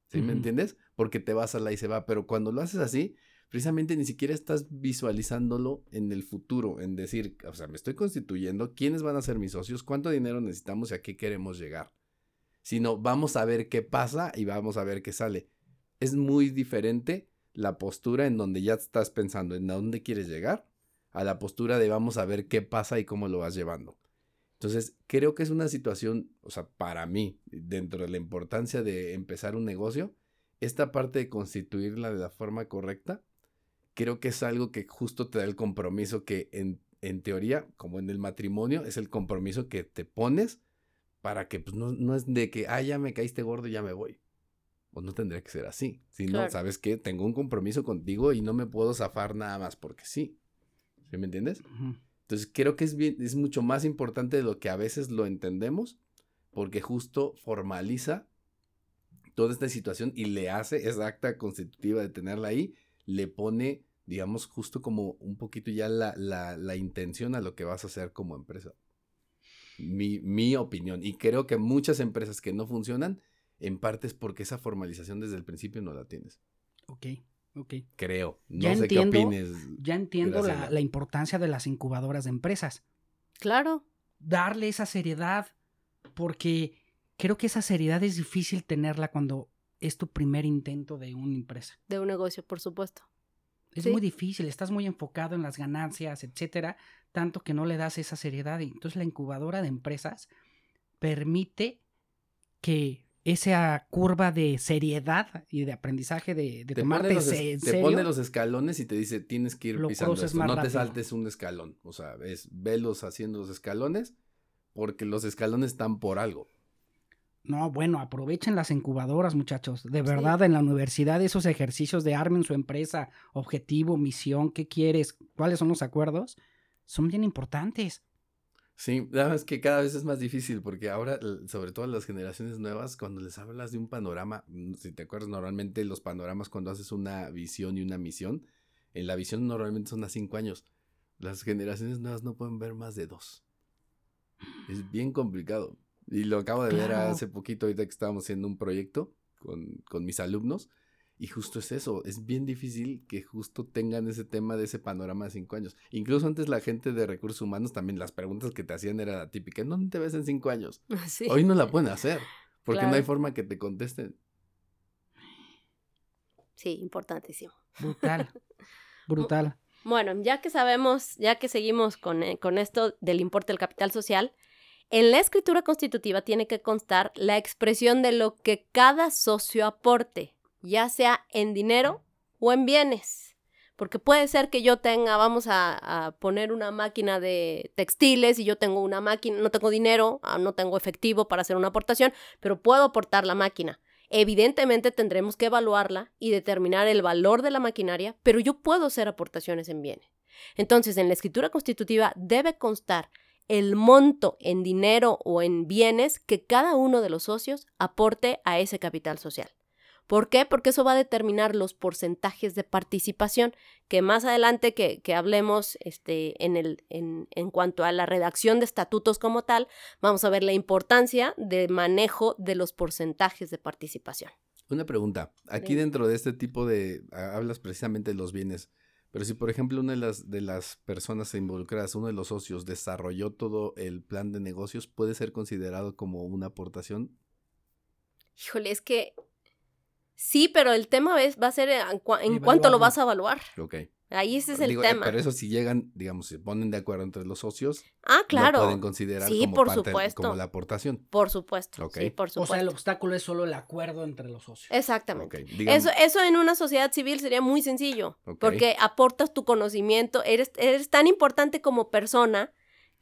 ¿Sí me entiendes? Porque te vas a la y se va, pero cuando lo haces así, precisamente ni siquiera estás visualizándolo en el futuro, en decir, o sea, me estoy constituyendo, quiénes van a ser mis socios, cuánto dinero necesitamos y a qué queremos llegar. Sino vamos a ver qué pasa y vamos a ver qué sale. Es muy diferente la postura en donde ya estás pensando en a dónde quieres llegar a la postura de vamos a ver qué pasa y cómo lo vas llevando. Entonces, creo que es una situación, o sea, para mí, dentro de la importancia de empezar un negocio, esta parte de constituirla de la forma correcta, creo que es algo que justo te da el compromiso que en, en teoría, como en el matrimonio, es el compromiso que te pones para que pues, no, no es de que, ah, ya me caíste gordo y ya me voy. Pues no tendría que ser así. Si no, Claro. ¿sabes qué? Tengo un compromiso contigo y no me puedo zafar nada más porque sí. ¿Sí me entiendes? Ujú. Entonces creo que es, bien, es mucho más importante de lo que a veces lo entendemos, porque justo formaliza toda esta situación y le hace esa acta constitutiva de tenerla ahí, le pone, digamos, justo como un poquito ya la, la, la intención a lo que vas a hacer como empresa. Mi, mi opinión. Y creo que muchas empresas que no funcionan, en parte es porque esa formalización desde el principio no la tienes. Ok, Creo. No Ya sé entiendo, qué opines. Ya entiendo la, importancia de las incubadoras de empresas. Claro. Darle esa seriedad, porque creo que esa seriedad es difícil tenerla cuando es tu primer intento de una empresa. De un negocio, por supuesto. Es Sí. muy difícil, estás muy enfocado en las ganancias, etcétera, tanto que no le das esa seriedad. Y entonces la incubadora de empresas permite que esa curva de seriedad y de aprendizaje de, de Te tomarte los, te pone los escalones y te dice, tienes que ir Lo pisando esto, no te saltes un escalón. O sea, es velos haciendo los escalones porque los escalones están por algo. No, bueno, aprovechen las incubadoras, muchachos. De verdad, en la universidad, esos ejercicios de armen su empresa, objetivo, misión, qué quieres, cuáles son los acuerdos, son bien importantes. Sí, nada más que cada vez es más difícil porque ahora, sobre todo las generaciones nuevas, cuando les hablas de un panorama, mm, si te acuerdas, normalmente los panoramas cuando haces una visión y una misión, en la visión normalmente son a cinco años. Las generaciones nuevas no pueden ver más de dos. Es bien complicado. Y lo acabo de ver hace poquito, ahorita que estábamos haciendo un proyecto con, con mis alumnos. Y justo es eso, es bien difícil que justo tengan ese tema de ese panorama de cinco años. Incluso antes la gente de recursos humanos también las preguntas que te hacían era la típica, ¿en dónde te ves en cinco años? Sí. Hoy no la pueden hacer, porque no hay forma que te contesten. Sí, importantísimo. Brutal. Brutal. Bueno, ya que sabemos, ya que seguimos con, eh, con esto del importe del capital social, en la escritura constitutiva tiene que constar la expresión de lo que cada socio aporte, ya sea en dinero o en bienes. Porque puede ser que yo tenga, vamos a, poner una máquina de textiles y yo tengo una máquina, no tengo dinero, ah, no tengo efectivo para hacer una aportación, pero puedo aportar la máquina. Evidentemente tendremos que evaluarla y determinar el valor de la maquinaria, pero yo puedo hacer aportaciones en bienes. Entonces, en la escritura constitutiva debe constar el monto en dinero o en bienes que cada uno de los socios aporte a ese capital social. ¿Por qué? Porque eso va a determinar los porcentajes de participación, que más adelante que, que hablemos este, en, el, en, en cuanto a la redacción de estatutos como tal, vamos a ver la importancia del manejo de los porcentajes de participación. Una pregunta, aquí Sí. dentro de este tipo de, hablas precisamente de los bienes, pero si por ejemplo una de las, de las personas involucradas, uno de los socios, desarrolló todo el plan de negocios, ¿puede ser considerado como una aportación? Híjole, es que sí, pero el tema es, va a ser en, en cuánto lo vas a evaluar. Ok. Ahí ese es el Digo, eh, tema. pero eso si llegan, digamos, se ponen de acuerdo entre los socios, ah, lo claro. pueden considerar Sí, como por parte, supuesto. como la aportación. Por supuesto. Ok. Sí, por O sea, el obstáculo es solo el acuerdo entre los socios. Exactamente. Ok, digamos- Eso, eso en una sociedad civil sería muy sencillo, porque aportas tu conocimiento, eres, eres tan importante como persona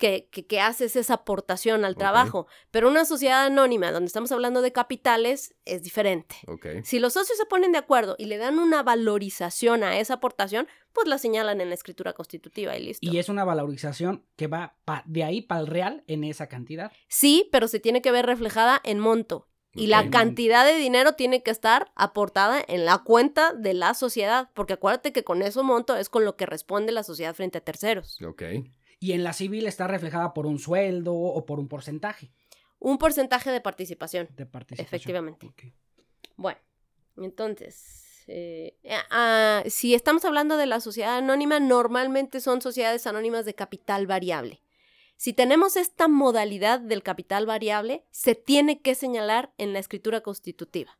que, que, que haces esa aportación al trabajo. Pero una sociedad anónima, donde estamos hablando de capitales, es diferente. Si los socios se ponen de acuerdo y le dan una valorización a esa aportación, pues la señalan en la escritura constitutiva y listo. Y es una valorización que va pa- de ahí para el real en esa cantidad. Sí, pero se tiene que ver reflejada en monto. Y la cantidad de dinero tiene que estar aportada en la cuenta de la sociedad, porque acuérdate que con eso monto es con lo que responde la sociedad frente a terceros. Ok. Y en la civil está reflejada por un sueldo o por un porcentaje Un porcentaje de participación. de participación. Efectivamente. Bueno, entonces, eh, ah, si estamos hablando de la sociedad anónima, normalmente son sociedades anónimas de capital variable. Si tenemos esta modalidad del capital variable, se tiene que señalar en la escritura constitutiva.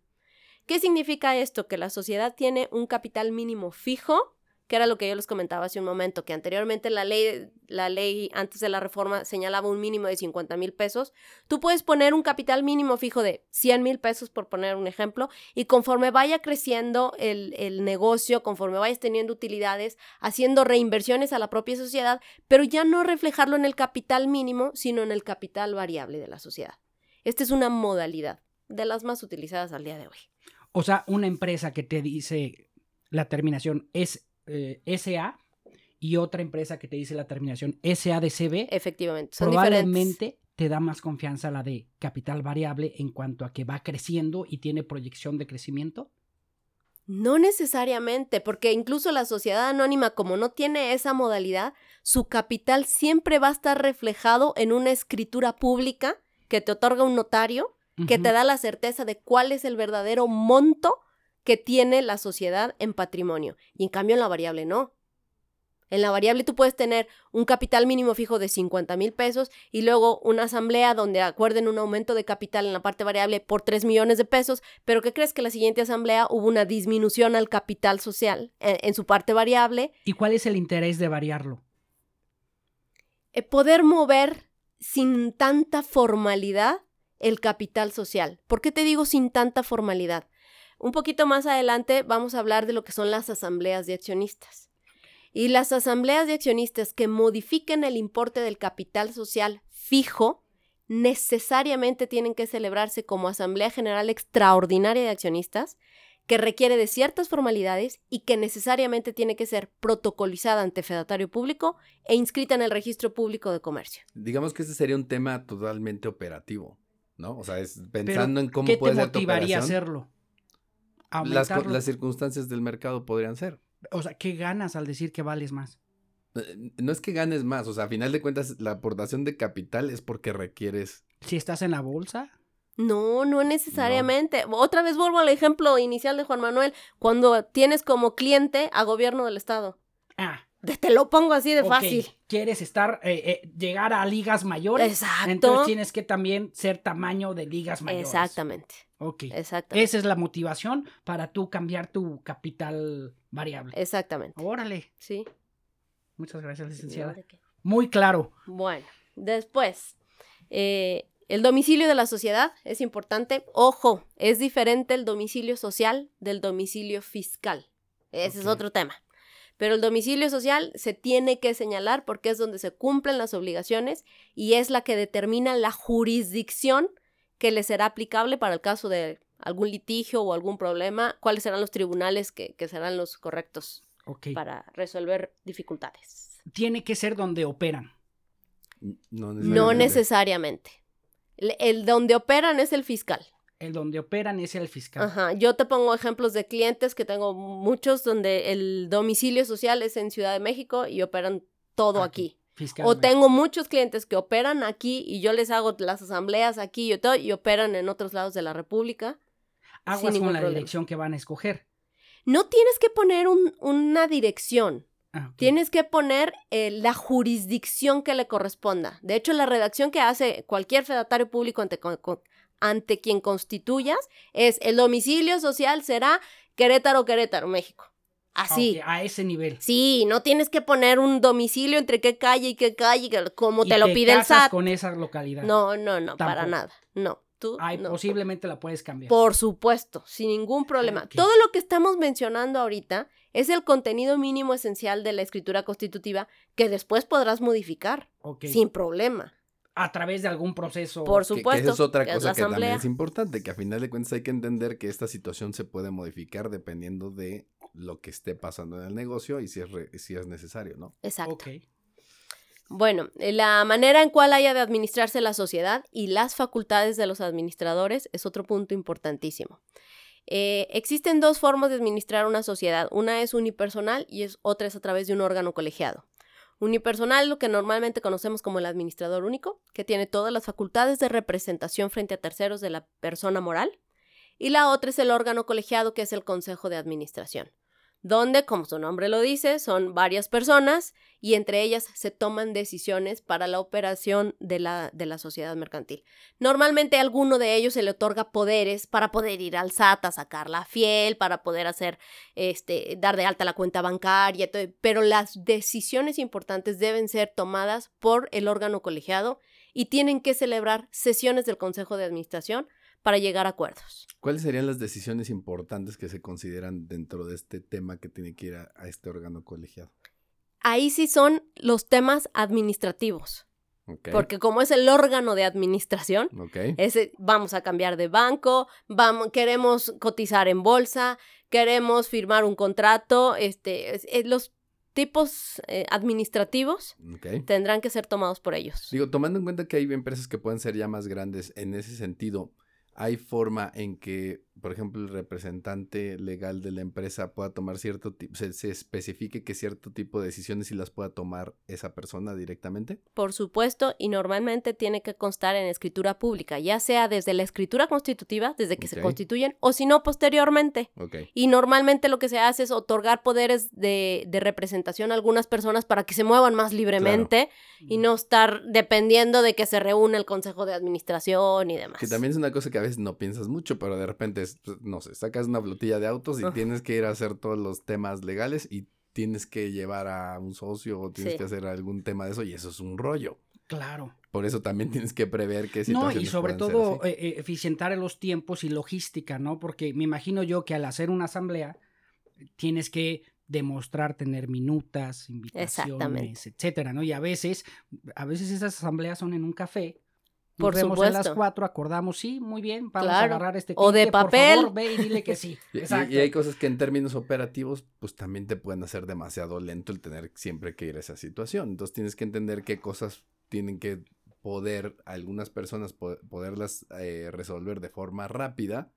¿Qué significa esto? Que la sociedad tiene un capital mínimo fijo, que era lo que yo les comentaba hace un momento, que anteriormente la ley, la ley antes de la reforma señalaba un mínimo de 50 mil pesos. Tú puedes poner un capital mínimo fijo de 100 mil pesos, por poner un ejemplo, y conforme vaya creciendo el, el negocio, conforme vayas teniendo utilidades, haciendo reinversiones a la propia sociedad, pero ya no reflejarlo en el capital mínimo, sino en el capital variable de la sociedad. Esta es una modalidad de las más utilizadas al día de hoy. O sea, una empresa que te dice la terminación es eh, SA y otra empresa que te dice la terminación SADCB, Efectivamente, son diferentes. probablemente te da más confianza la de capital variable en cuanto a que va creciendo y tiene proyección de crecimiento. No necesariamente, porque incluso la sociedad anónima, como no tiene esa modalidad, su capital siempre va a estar reflejado en una escritura pública que te otorga un notario, que te da la certeza de cuál es el verdadero monto que tiene la sociedad en patrimonio. Y en cambio en la variable no. En la variable tú puedes tener un capital mínimo fijo de 50 mil pesos y luego una asamblea donde acuerden un aumento de capital en la parte variable por 3 millones de pesos, pero ¿qué crees que la siguiente asamblea hubo una disminución al capital social eh, en su parte variable? ¿Y cuál es el interés de variarlo? Eh, poder mover sin tanta formalidad el capital social. ¿Por qué te digo sin tanta formalidad? Un poquito más adelante vamos a hablar de lo que son las asambleas de accionistas. Y las asambleas de accionistas que modifiquen el importe del capital social fijo necesariamente tienen que celebrarse como Asamblea General Extraordinaria de Accionistas, que requiere de ciertas formalidades y que necesariamente tiene que ser protocolizada ante fedatario público e inscrita en el registro público de comercio. Digamos que ese sería un tema totalmente operativo, ¿no? O sea, es pensando en cómo ¿Qué puede te ser tu motivaría a operación, hacerlo? Las, las circunstancias del mercado podrían ser. O sea, ¿qué ganas al decir que vales más? Eh, No es que ganes más, o sea, a final de cuentas, la aportación de capital es porque requieres. Si estás en la bolsa, No, no necesariamente. Otra vez vuelvo al ejemplo inicial de Juan Manuel, cuando tienes como cliente a gobierno del estado. ah, Te lo pongo así de ok, fácil. Quieres estar, eh, eh, llegar a ligas mayores. Exacto. Entonces tienes que también ser tamaño de ligas mayores. Exactamente, Ok. exactamente. Esa es la motivación para tú cambiar tu capital variable. Exactamente. Órale. Sí. Muchas gracias, licenciada. Muy claro. Bueno, después, eh, el domicilio de la sociedad es importante. Ojo, es diferente el domicilio social del domicilio fiscal. Ese es otro tema. Pero el domicilio social se tiene que señalar porque es donde se cumplen las obligaciones y es la que determina la jurisdicción que le será aplicable para el caso de algún litigio o algún problema, cuáles serán los tribunales que, que serán los correctos para resolver dificultades. Tiene que ser donde operan. No No necesariamente. necesariamente. El, el donde operan es el fiscal. El donde operan es el fiscal. Ajá. Yo te pongo ejemplos de clientes que tengo muchos donde el domicilio social es en Ciudad de México y operan todo aquí. Fiscal. O tengo muchos clientes que operan aquí y yo les hago las asambleas aquí y todo y operan en otros lados de la República. Aguas con la problema. dirección que van a escoger. No tienes que poner un- una dirección. Ah. Tienes que poner eh, la jurisdicción que le corresponda. De hecho, la redacción que hace cualquier fedatario público ante, con- con- ante quien constituyas es el domicilio social será Querétaro, Querétaro, México. Así. A ese nivel. Sí, no tienes que poner un domicilio entre qué calle y qué calle, como Y te lo pide el SAT. con esa localidad. No, no, no, para nada. No, tú Ay, no. posiblemente la puedes cambiar. Por supuesto, sin ningún problema. Todo lo que estamos mencionando ahorita es el contenido mínimo esencial de la escritura constitutiva que después podrás modificar Ok. sin problema. A través de algún proceso. Por Que- que supuesto. esa es otra que cosa que también es importante, que a final de cuentas hay que entender que esta situación se puede modificar dependiendo de lo que esté pasando en el negocio y si es, re- si es necesario, ¿no? Exacto. Bueno, eh, la manera en cual haya de administrarse la sociedad y las facultades de los administradores es otro punto importantísimo. Eh, existen dos formas de administrar una sociedad. Una es unipersonal y es, otra es a través de un órgano colegiado. Unipersonal, lo que normalmente conocemos como el administrador único, que tiene todas las facultades de representación frente a terceros de la persona moral. Y la otra es el órgano colegiado, que es el Consejo de Administración, donde, como su nombre lo dice, son varias personas y entre ellas se toman decisiones para la operación de la, de la sociedad mercantil. Normalmente a alguno de ellos se le otorga poderes para poder ir al SAT a sacar la fiel, para poder hacer, este, dar de alta la cuenta bancaria, pero las decisiones importantes deben ser tomadas por el órgano colegiado y tienen que celebrar sesiones del Consejo de Administración para llegar a acuerdos. ¿Cuáles serían las decisiones importantes que se consideran dentro de este tema que tiene que ir a, a este órgano colegiado? Ahí sí son los temas administrativos, porque como es el órgano de administración. Ese, vamos a cambiar de banco, vamos, queremos cotizar en bolsa, queremos firmar un contrato, este, es- es- los tipos eh, administrativos tendrán que ser tomados por ellos. Digo, tomando en cuenta que hay empresas que pueden ser ya más grandes, en ese sentido, ¿hay forma en que, por ejemplo, el representante legal de la empresa pueda tomar cierto tipo, se, se especifique que cierto tipo de decisiones y las pueda tomar esa persona directamente? Por supuesto, y normalmente tiene que constar en escritura pública, ya sea desde la escritura constitutiva, desde que se constituyen, o si no, posteriormente. Ok. Y normalmente lo que se hace es otorgar poderes de, de representación a algunas personas para que se muevan más libremente y no estar dependiendo de que se reúne el consejo de administración y demás. Que también es una cosa que a veces no piensas mucho, pero de repente, es, pues, no sé, sacas una flotilla de autos y tienes que ir a hacer todos los temas legales y tienes que llevar a un socio o tienes Sí. que hacer algún tema de eso y eso es un rollo. Claro. Por eso también tienes que prever qué No, situaciones y sobre todo eh, eh, eficientar los tiempos y logística, ¿no? Porque me imagino yo que al hacer una asamblea tienes que demostrar tener minutas, invitaciones, etcétera, ¿no? Y a veces, a veces esas asambleas son en un café. Por vemos a las supuesto. cuatro, acordamos, sí, muy bien, vamos a Claro. agarrar este O de cliente, por papel. favor, ve y dile que sí. Y- Exacto. Y, hay cosas que en términos operativos, pues también te pueden hacer demasiado lento el tener siempre que ir a esa situación. Entonces tienes que entender qué cosas tienen que poder algunas personas po- poderlas eh, resolver de forma rápida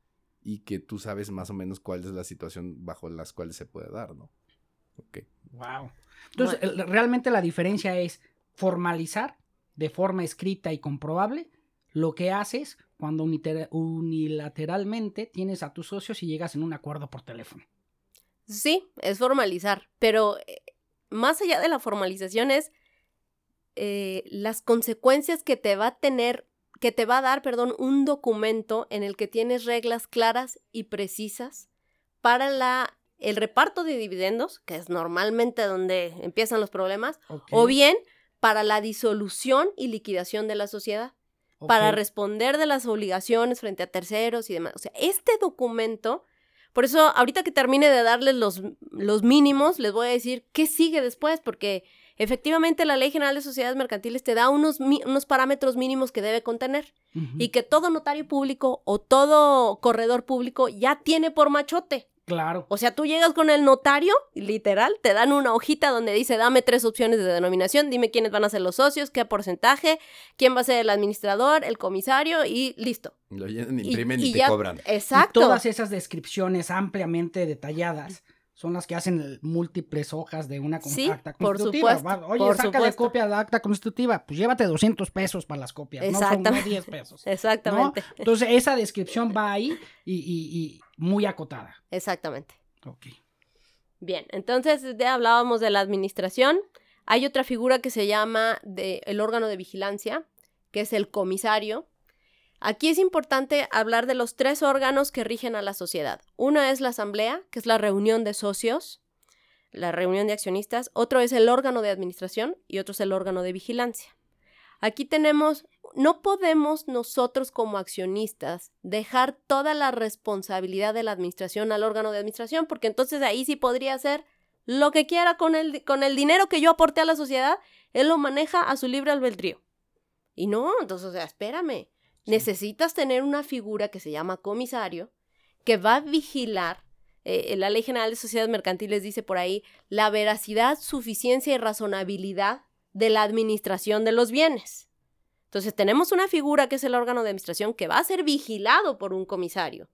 y que tú sabes más o menos cuál es la situación bajo las cuales se puede dar, ¿no? Ok. Wow. Entonces, realmente la diferencia es formalizar de forma escrita y comprobable lo que haces cuando unilateralmente tienes a tus socios y llegas en un acuerdo por teléfono. Sí, es formalizar, pero eh, más allá de la formalización es eh, las consecuencias que te va a tener, que te va a dar, perdón, un documento en el que tienes reglas claras y precisas para la, el reparto de dividendos, que es normalmente donde empiezan los problemas, o bien para la disolución y liquidación de la sociedad para responder de las obligaciones frente a terceros y demás. O sea, este documento, por eso ahorita que termine de darles los, los mínimos, les voy a decir qué sigue después, porque efectivamente la Ley General de Sociedades Mercantiles te da unos, unos parámetros mínimos que debe contener y que todo notario público o todo corredor público ya tiene por machote. Claro. O sea, tú llegas con el notario, literal, te dan una hojita donde dice, dame tres opciones de denominación, dime quiénes van a ser los socios, qué porcentaje, quién va a ser el administrador, el comisario y listo. Lo llenan, imprimen y, y te ya- cobran. Exacto. Y todas esas descripciones ampliamente detalladas son las que hacen múltiples hojas de una Sí, acta por constitutiva. supuesto, Va, Oye, por sácale supuesto. copia de la acta constitutiva. Pues llévate 200 pesos para las copias, no son no Exactamente. 10 pesos. ¿no? Exactamente. Entonces, esa descripción va ahí y, y- y muy acotada. Exactamente. Ok. Bien, entonces ya hablábamos de la administración. Hay otra figura que se llama de, el órgano de vigilancia, que es el comisario. Aquí es importante hablar de los tres órganos que rigen a la sociedad. Una es la asamblea, que es la reunión de socios, la reunión de accionistas. Otro es el órgano de administración y otro es el órgano de vigilancia. Aquí tenemos, no podemos nosotros como accionistas dejar toda la responsabilidad de la administración al órgano de administración, porque entonces ahí sí podría hacer lo que quiera con el, con el dinero que yo aporté a la sociedad, él lo maneja a su libre albedrío. Y no, entonces, o sea, espérame, necesitas tener una figura que se llama comisario, que va a vigilar, eh, la Ley General de Sociedades Mercantiles dice por ahí, la veracidad, suficiencia y razonabilidad de la administración de los bienes. Entonces tenemos una figura que es el órgano de administración que va a ser vigilado por un comisario.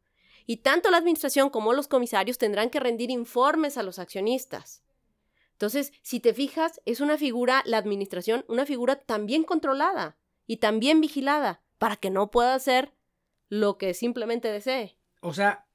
Y tanto la administración como los comisarios tendrán que rendir informes a los accionistas. Entonces, si te fijas, es una figura, la administración, una figura también controlada y también vigilada para que no pueda hacer lo que simplemente desee. O sea,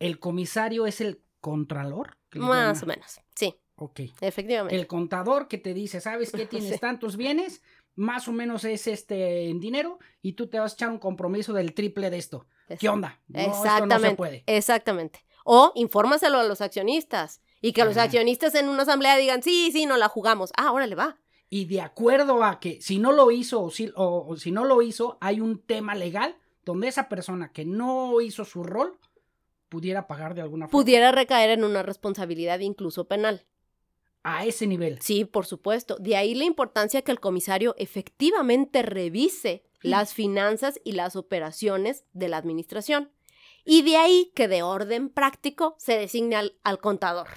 ¿el comisario es el contralor? Más o menos. Sí, Ok. efectivamente. El contador que te dice, ¿sabes qué? Tienes Sí. tantos bienes, más o menos es este en dinero, y tú te vas a echar un compromiso del triple de esto. ¿Qué onda? No, esto no se Exactamente. puede. Exactamente. O infórmaselo a los accionistas y que los Ajá. accionistas en una asamblea digan, sí, sí, no la jugamos. Ah, órale, va. Y de acuerdo a que si no lo hizo o si, o- o si no lo hizo, hay un tema legal donde esa persona que no hizo su rol pudiera pagar de alguna forma. Pudiera recaer en una responsabilidad incluso penal. A ese nivel. Sí, por supuesto. De ahí la importancia que el comisario efectivamente revise Sí. las finanzas y las operaciones de la administración. Y de ahí que de orden práctico se designe al, al contador.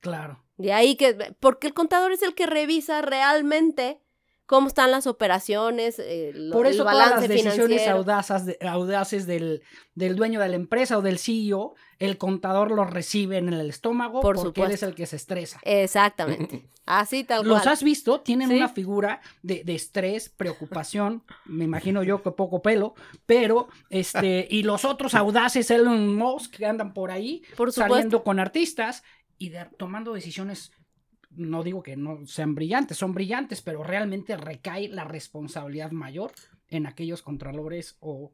Claro. De ahí que, porque el contador es el que revisa realmente cómo están las operaciones, eh, lo- Por eso el todas balance las decisiones audaces, de- audaces del, del dueño de la empresa o del CEO, el contador los recibe en el estómago Por porque él es el que se estresa. Exactamente. Así tal ¿Los cual. has visto? Tienen Sí. una figura de, de estrés, preocupación, me imagino yo que poco pelo, pero este, y los otros audaces Elon Musk que andan por ahí Por saliendo con artistas y de- tomando decisiones, no digo que no sean brillantes, son brillantes, pero realmente recae la responsabilidad mayor en aquellos contralores o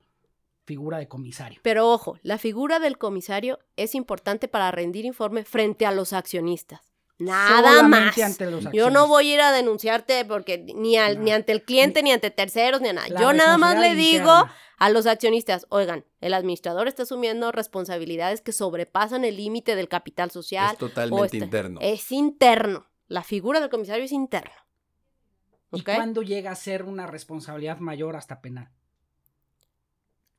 figura de comisario. Pero ojo, la figura del comisario es importante para rendir informe frente a los accionistas. Nada más. Solamente ante los Yo no voy a ir a denunciarte porque ni, al- No. ni ante el cliente, ni ante terceros, ni a nada. Yo nada más le digo interna. a los accionistas, oigan, el administrador está asumiendo responsabilidades que sobrepasan el límite del capital social. Es totalmente interno. Es interno. La figura del comisario es interno. ¿Y cuándo llega a ser una responsabilidad mayor hasta penal?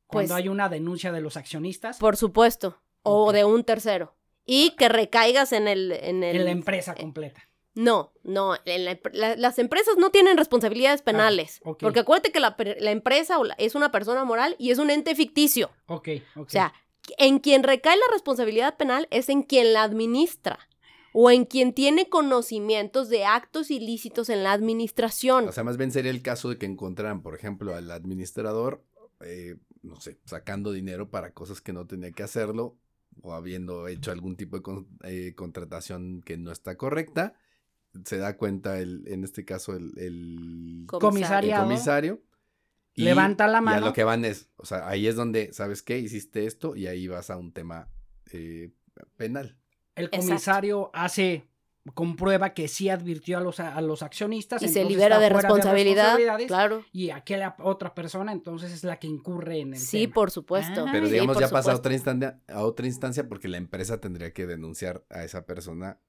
Cuando Pues- hay una denuncia de los accionistas Por supuesto. O de un tercero. Y que recaigas en el... En, el, en la empresa completa. No, no, en la las empresas no tienen responsabilidades penales. ok. Porque acuérdate que la, per- la empresa es una persona moral y es un ente ficticio. Ok, ok. O sea, en quien recae la responsabilidad penal es en quien la administra o en quien tiene conocimientos de actos ilícitos en la administración. O sea, más bien sería el caso de que encontraran, por ejemplo, al administrador, eh, no sé, sacando dinero para cosas que no tenía que hacerlo o habiendo hecho algún tipo de con- eh, contratación que no está correcta. Se da cuenta, el, en este caso, el, el, Comisario. el comisario. Levanta la Y a mano. lo que van es, o sea, ahí es donde, ¿sabes qué? Hiciste esto y ahí vas a un tema eh, penal. El Exacto. comisario hace, comprueba que sí advirtió a los, a los accionistas. Y se libera de responsabilidad. responsabilidades, claro. Y aquella otra persona entonces es la que incurre en el Sí, tema. por supuesto. Ah, Pero digamos, ya pasa a otra, instancia, a otra instancia porque la empresa tendría que denunciar a esa persona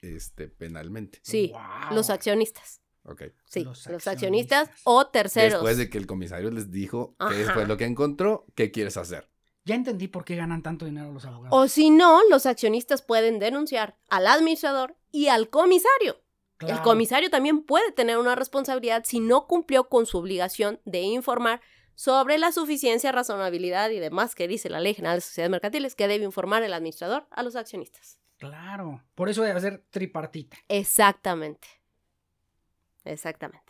este, penalmente. Sí, Wow. los accionistas. Ok. Sí, Los los, accionistas. o terceros. Después de que el comisario les dijo qué fue lo que encontró, ¿qué quieres hacer? Ya entendí por qué ganan tanto dinero los abogados. O si no, los accionistas pueden denunciar al administrador y al comisario. El comisario también puede tener una responsabilidad si no cumplió con su obligación de informar sobre la suficiencia, razonabilidad y demás que dice la Ley General de Sociedades Mercantiles que debe informar el administrador a los accionistas. Claro. Por eso debe ser tripartita. Exactamente. Exactamente.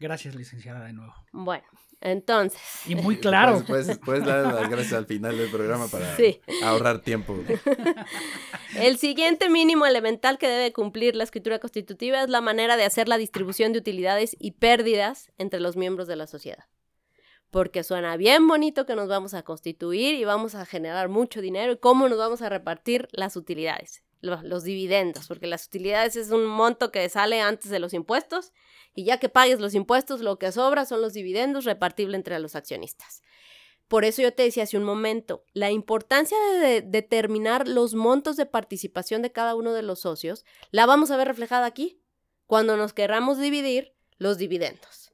Gracias, licenciada, de nuevo. Bueno, entonces. Y muy claro. Puedes dar las gracias al final del programa para Sí. ahorrar tiempo. El siguiente mínimo elemental que debe cumplir la escritura constitutiva es la manera de hacer la distribución de utilidades y pérdidas entre los miembros de la sociedad. Porque suena bien bonito que nos vamos a constituir y vamos a generar mucho dinero y cómo nos vamos a repartir las utilidades, lo- los, dividendos, porque las utilidades es un monto que sale antes de los impuestos y ya que pagues los impuestos, lo que sobra son los dividendos repartibles entre los accionistas. Por eso yo te decía hace un momento, la importancia de, de- determinar los montos de participación de cada uno de los socios la vamos a ver reflejada aquí, cuando nos querramos dividir los dividendos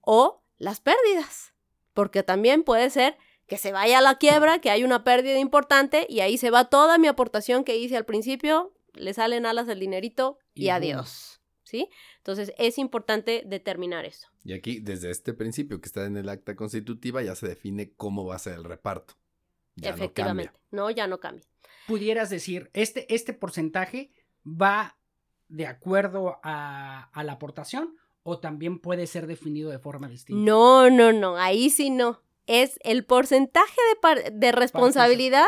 o las pérdidas, porque también puede ser que se vaya a la quiebra, que hay una pérdida importante y ahí se va toda mi aportación que hice al principio, le salen alas el dinerito y, adiós, ¿sí? Entonces es importante determinar eso. Y aquí, desde este principio que está en el acta constitutiva, ya se define cómo va a ser el reparto. Ya no Efectivamente. cambia. No, ya no cambia. Pudieras decir, este, este porcentaje va de acuerdo a, a la aportación o también puede ser definido de forma distinta. No, no, no, ahí sí no. Es el porcentaje de, de responsabilidad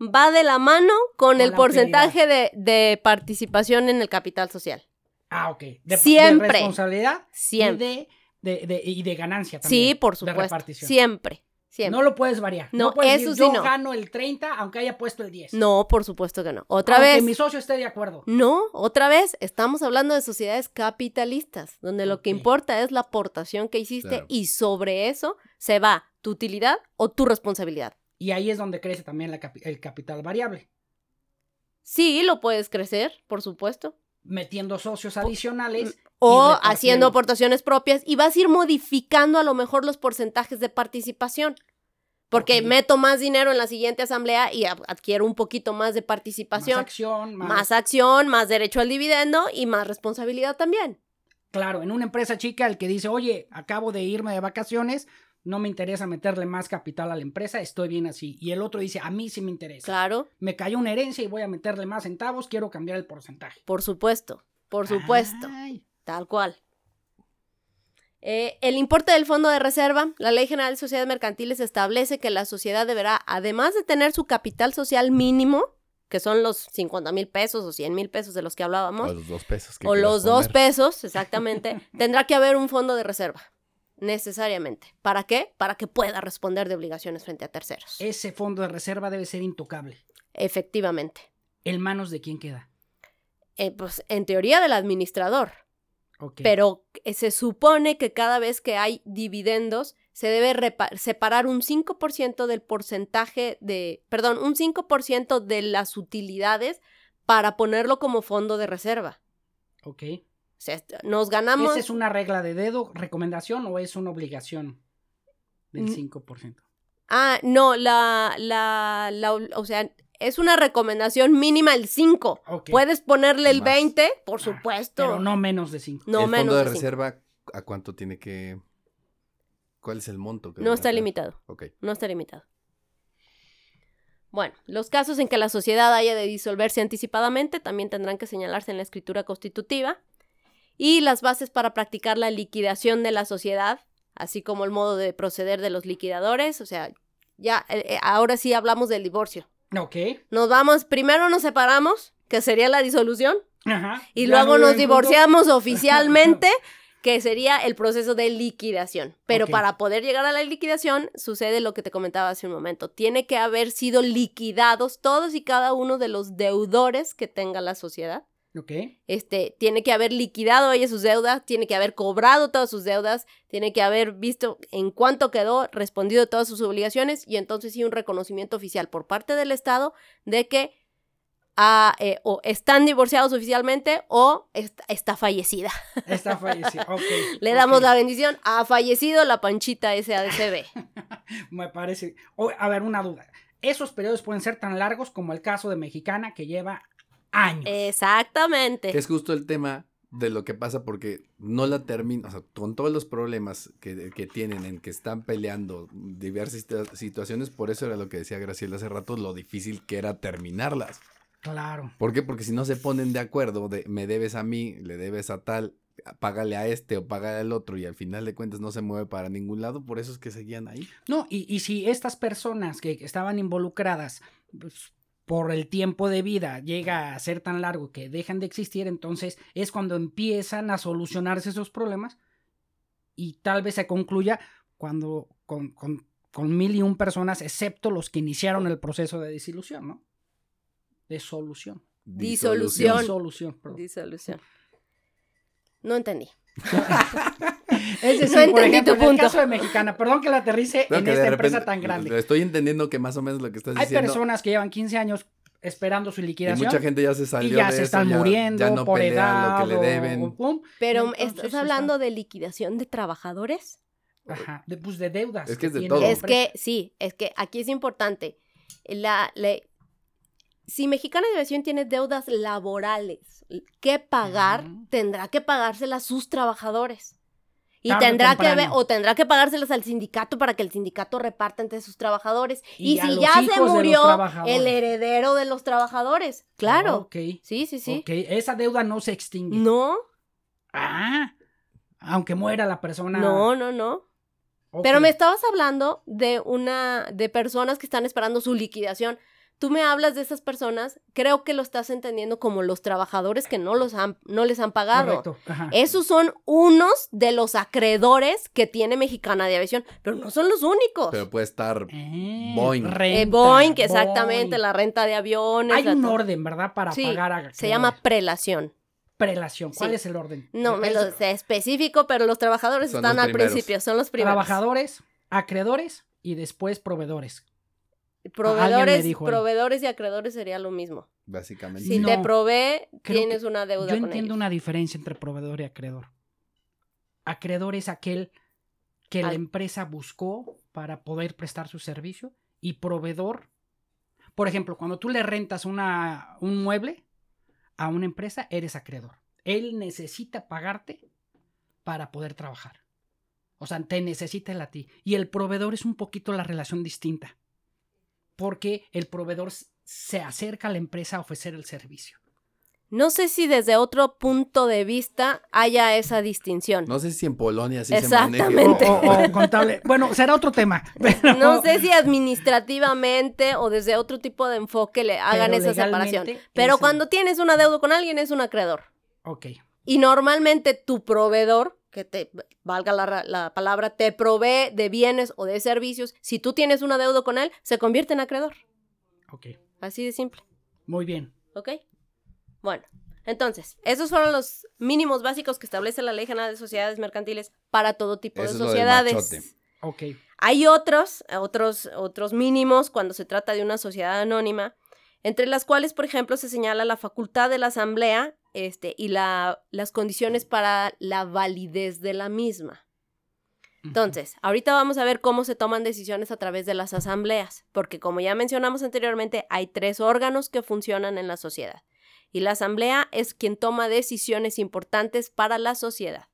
va de la mano con, Con el porcentaje de, de participación en el capital social. Ah, ok. De, de Siempre. responsabilidad Siempre. y de, de, de- y de ganancia también. Sí, por de supuesto. repartición. Siempre, siempre. No lo puedes variar. No, puedes eso decir, sí yo no. gano el 30 aunque haya puesto el 10. No, por supuesto que no. Otra Aunque vez. mi socio esté de acuerdo. No, otra vez estamos hablando de sociedades capitalistas, donde lo que importa es la aportación que hiciste Claro. y sobre eso se va tu utilidad o tu responsabilidad. Y ahí es donde crece también la el capital variable. Sí, lo puedes crecer, por supuesto. Metiendo socios adicionales. O repartiendo. haciendo aportaciones propias y vas a ir modificando a lo mejor los porcentajes de participación. Porque meto más dinero en la siguiente asamblea y adquiero un poquito más de Más participación, acción, más, más acción, más derecho al dividendo y más responsabilidad también. Claro, en una empresa chica, el que dice, oye, acabo de irme de vacaciones, no me interesa meterle más capital a la empresa, estoy bien así. Y el otro dice, a mí sí me interesa. Claro, Me cayó una herencia y voy a meterle más centavos, quiero cambiar el porcentaje. por supuesto, por supuesto. Ay, Tal cual. Eh, el importe del fondo de reserva, la Ley General de Sociedades Mercantiles establece que la sociedad deberá, además de tener su capital social mínimo, que son los 50 mil pesos o 100 mil pesos de los que hablábamos, O los dos pesos. que o los dos pesos, exactamente, tendrá que haber un fondo de reserva, necesariamente. ¿Para qué? Para que pueda responder de obligaciones frente a terceros. ese fondo de reserva debe ser intocable. Efectivamente. ¿En manos de quién queda? eh, pues en teoría del administrador. Ok. Pero eh, se supone que cada vez que hay dividendos se debe separar un 5% del porcentaje de, perdón, un 5% de las utilidades para ponerlo como fondo de reserva. Ok. O sea, nos ganamos... ¿Esa es una regla de dedo, recomendación o es una obligación del Mm. 5%? Ah, no, la, la, la, o sea, es una recomendación mínima el 5. Ok. Puedes ponerle el Más. 20, por Ah, supuesto. Pero no menos de 5. No el menos fondo de de cinco. reserva, ¿a cuánto tiene que...? ¿Cuál es el monto? que No está limitado. Ok. No está limitado. Bueno, los casos en que la sociedad haya de disolverse anticipadamente también tendrán que señalarse en la escritura constitutiva. Y las bases para practicar la liquidación de la sociedad, así como el modo de proceder de los liquidadores. O sea, ya, eh, eh, ahora sí hablamos del divorcio. Ok. Nos vamos, primero nos separamos, que sería la disolución, Ajá. y luego no nos divorciamos oficialmente, que sería el proceso de liquidación. Pero para poder llegar a la liquidación sucede lo que te comentaba hace un momento. Tiene que haber sido liquidados todos y cada uno de los deudores que tenga la sociedad. Ok. Este, tiene que haber liquidado ella sus deudas, tiene que haber cobrado todas sus deudas, tiene que haber visto en cuánto quedó, respondido todas sus obligaciones y entonces sí un reconocimiento oficial por parte del Estado de que ah, eh, o están divorciados oficialmente o est- está fallecida. Está fallecido. Ok. Le damos la bendición, ha fallecido la panchita SADCB. Me parece. O- a ver, una duda. Esos periodos pueden ser tan largos como el caso de Mexicana que lleva años. Exactamente. Que es justo el tema de lo que pasa porque no la termina, o sea, con todos los problemas que, que tienen en que están peleando diversas situa- situaciones, por eso era lo que decía Graciela hace rato, lo difícil que era terminarlas. Claro. ¿Por qué? Porque si no se ponen de acuerdo de me debes a mí, le debes a tal, págale a este o págale al otro y al final de cuentas no se mueve para ningún lado, por eso es que seguían ahí. No, y, y si estas personas que estaban involucradas pues, por el tiempo de vida llega a ser tan largo que dejan de existir, entonces es cuando empiezan a solucionarse esos problemas y tal vez se concluya cuando con, con- con mil y un personas, excepto los que iniciaron el proceso de disilusión, ¿no? De solución. Disolución. Disolución. Disolución. No entendí. Es decir, No por ejemplo, tu en el punto. caso de Mexicana, perdón que la aterrice No, en esta repente- empresa tan grande. Estoy entendiendo que más o menos lo que estás Hay diciendo. personas que llevan 15 años esperando su y liquidación. mucha gente ya se salió y ya de se eso, están ya- muriendo ya no por edad lo que le o- deben. o pum. Pero Entonces, ¿estás está- hablando de liquidación de trabajadores? Ajá, de, pues de deudas. Es que es de todo. Es que sí, es que aquí es importante. La, la- si Mexicana de Aviación tiene deudas laborales que pagar, tendrá que pagárselas sus trabajadores. Y Tarde tendrá que ver, o tendrá que pagárselas al sindicato para que el sindicato reparta entre sus trabajadores. Y Y, a si ya se murió el heredero de los trabajadores. Claro. Ok. Sí, sí, sí. Ok, esa deuda no se extingue. No, Ah, aunque muera la persona. no, no, no. Pero me estabas hablando de una, de personas que están esperando su liquidación. Tú me hablas de esas personas, creo que lo estás entendiendo como los trabajadores que no los han, no les han pagado. Correcto. Ajá. Esos son unos de los acreedores que tiene Mexicana de Aviación, pero no son los únicos. Pero puede estar Eh, Boeing. Eh, Boeing, que exactamente, Boeing. la renta de aviones. Hay un orden, ¿verdad? Para Sí, pagar a. Se llama prelación. prelación. ¿Cuál Sí. es el orden? No me Es- lo sé específico, pero los trabajadores Son están los al primeros. principio, son los primeros. Trabajadores, acreedores y después proveedores. Proveedores, dijo proveedores y acreedores sería lo mismo. básicamente. Si No, te provee, creo tienes una deuda Yo con entiendo ellos. una diferencia entre proveedor y acreedor. Acreedor es aquel que la empresa buscó para poder prestar su servicio y proveedor, por ejemplo, cuando tú le rentas una, un mueble a una empresa, eres acreedor. Él necesita pagarte para poder trabajar. O sea, te necesita él a ti. Y el proveedor es un poquito la relación distinta. Porque el proveedor se acerca a la empresa a ofrecer el servicio. No sé si desde otro punto de vista haya esa distinción. No sé si en Polonia sí Exactamente. se O, maneja. o- o contable. Bueno, será otro tema. pero- No sé si administrativamente o desde otro tipo de enfoque le hagan Pero esa separación. Pero cuando tienes una deuda con alguien es un acreedor. Ok. Y normalmente tu proveedor, que te valga la, ra- la palabra, te provee de bienes o de servicios. Si tú tienes una deuda con él, se convierte en acreedor. Ok. Así de simple. Muy bien. ¿Ok? Bueno, Entonces, esos fueron los mínimos básicos que establece la Ley General de Sociedades Mercantiles para todo tipo Eso de es lo del sociedades. Ok. Hay otros, otros, otros mínimos cuando se trata de una sociedad anónima, entre las cuales, por ejemplo, se señala la facultad de la asamblea este, y la- las condiciones para la validez de la misma. Entonces, ahorita vamos a ver cómo se toman decisiones a través de las asambleas, porque como ya mencionamos anteriormente, hay tres órganos que funcionan en la sociedad. Y la asamblea es quien toma decisiones importantes para la sociedad.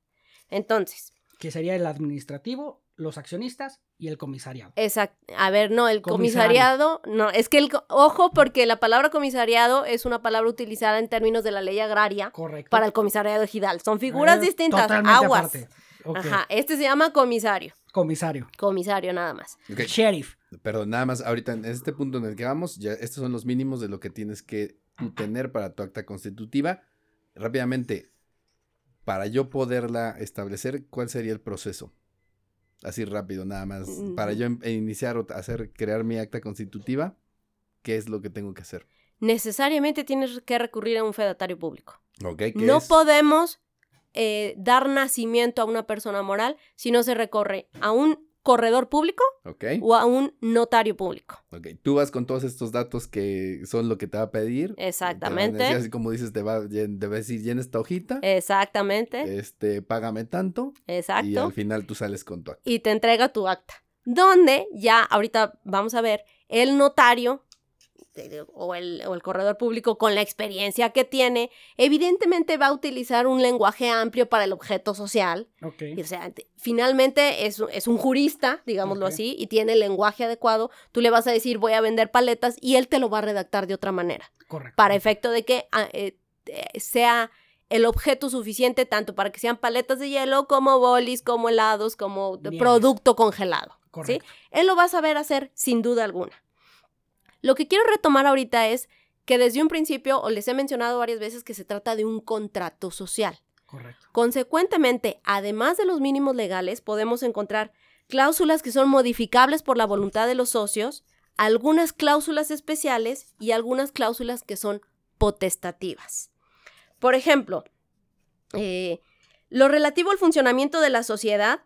Entonces, Que sería el administrativo, los accionistas y el comisariado. Exacto. A ver, no, el comisariado, no, es que el, ojo, porque la palabra comisariado es una palabra utilizada en términos de la ley agraria Correcto. para el comisariado ejidal. Son figuras Eh, distintas, totalmente aguas. aparte. Ajá, este se llama comisario, Comisario. comisario nada más. Sheriff. Perdón, nada más, ahorita en este punto en el que vamos, ya estos son los mínimos de lo que tienes que tener para tu acta constitutiva. Rápidamente, para yo poderla establecer, ¿cuál sería el proceso? Así rápido, nada más. Para yo em- iniciar o hacer, crear mi acta constitutiva, ¿qué es lo que tengo que hacer? Necesariamente tienes que recurrir a un fedatario público. Ok, ¿qué No es? podemos eh, dar nacimiento a una persona moral si no se recorre a un corredor público Ok, o a un notario público. ok. Tú vas con todos estos datos que son lo que te va a pedir. Exactamente. decir, así como dices, te va, te va a decir, llena esta hojita, Exactamente. este, págame tanto, y Exacto. al final tú sales con tu acta. y te entrega tu acta. Donde ya, ahorita vamos a ver, el notario o el, o el corredor público con la experiencia que tiene, evidentemente va a utilizar un lenguaje amplio para el objeto social. Y, o sea, te- finalmente es, es un jurista, digámoslo así, y tiene el lenguaje adecuado. Tú le vas a decir voy a vender paletas y él te lo va a redactar de otra manera Correcto. para efecto de que ah, eh, eh, sea el objeto suficiente tanto para que sean paletas de hielo como bolis, como helados, como producto congelado. ¿sí? Correcto. Él lo va a saber hacer sin duda alguna. Lo que quiero retomar ahorita es que desde un principio, o les he mencionado varias veces que se trata de un contrato social. Correcto. Consecuentemente, además de los mínimos legales, podemos encontrar cláusulas que son modificables por la voluntad de los socios, algunas cláusulas especiales y algunas cláusulas que son potestativas. Por ejemplo, eh, lo relativo al funcionamiento de la sociedad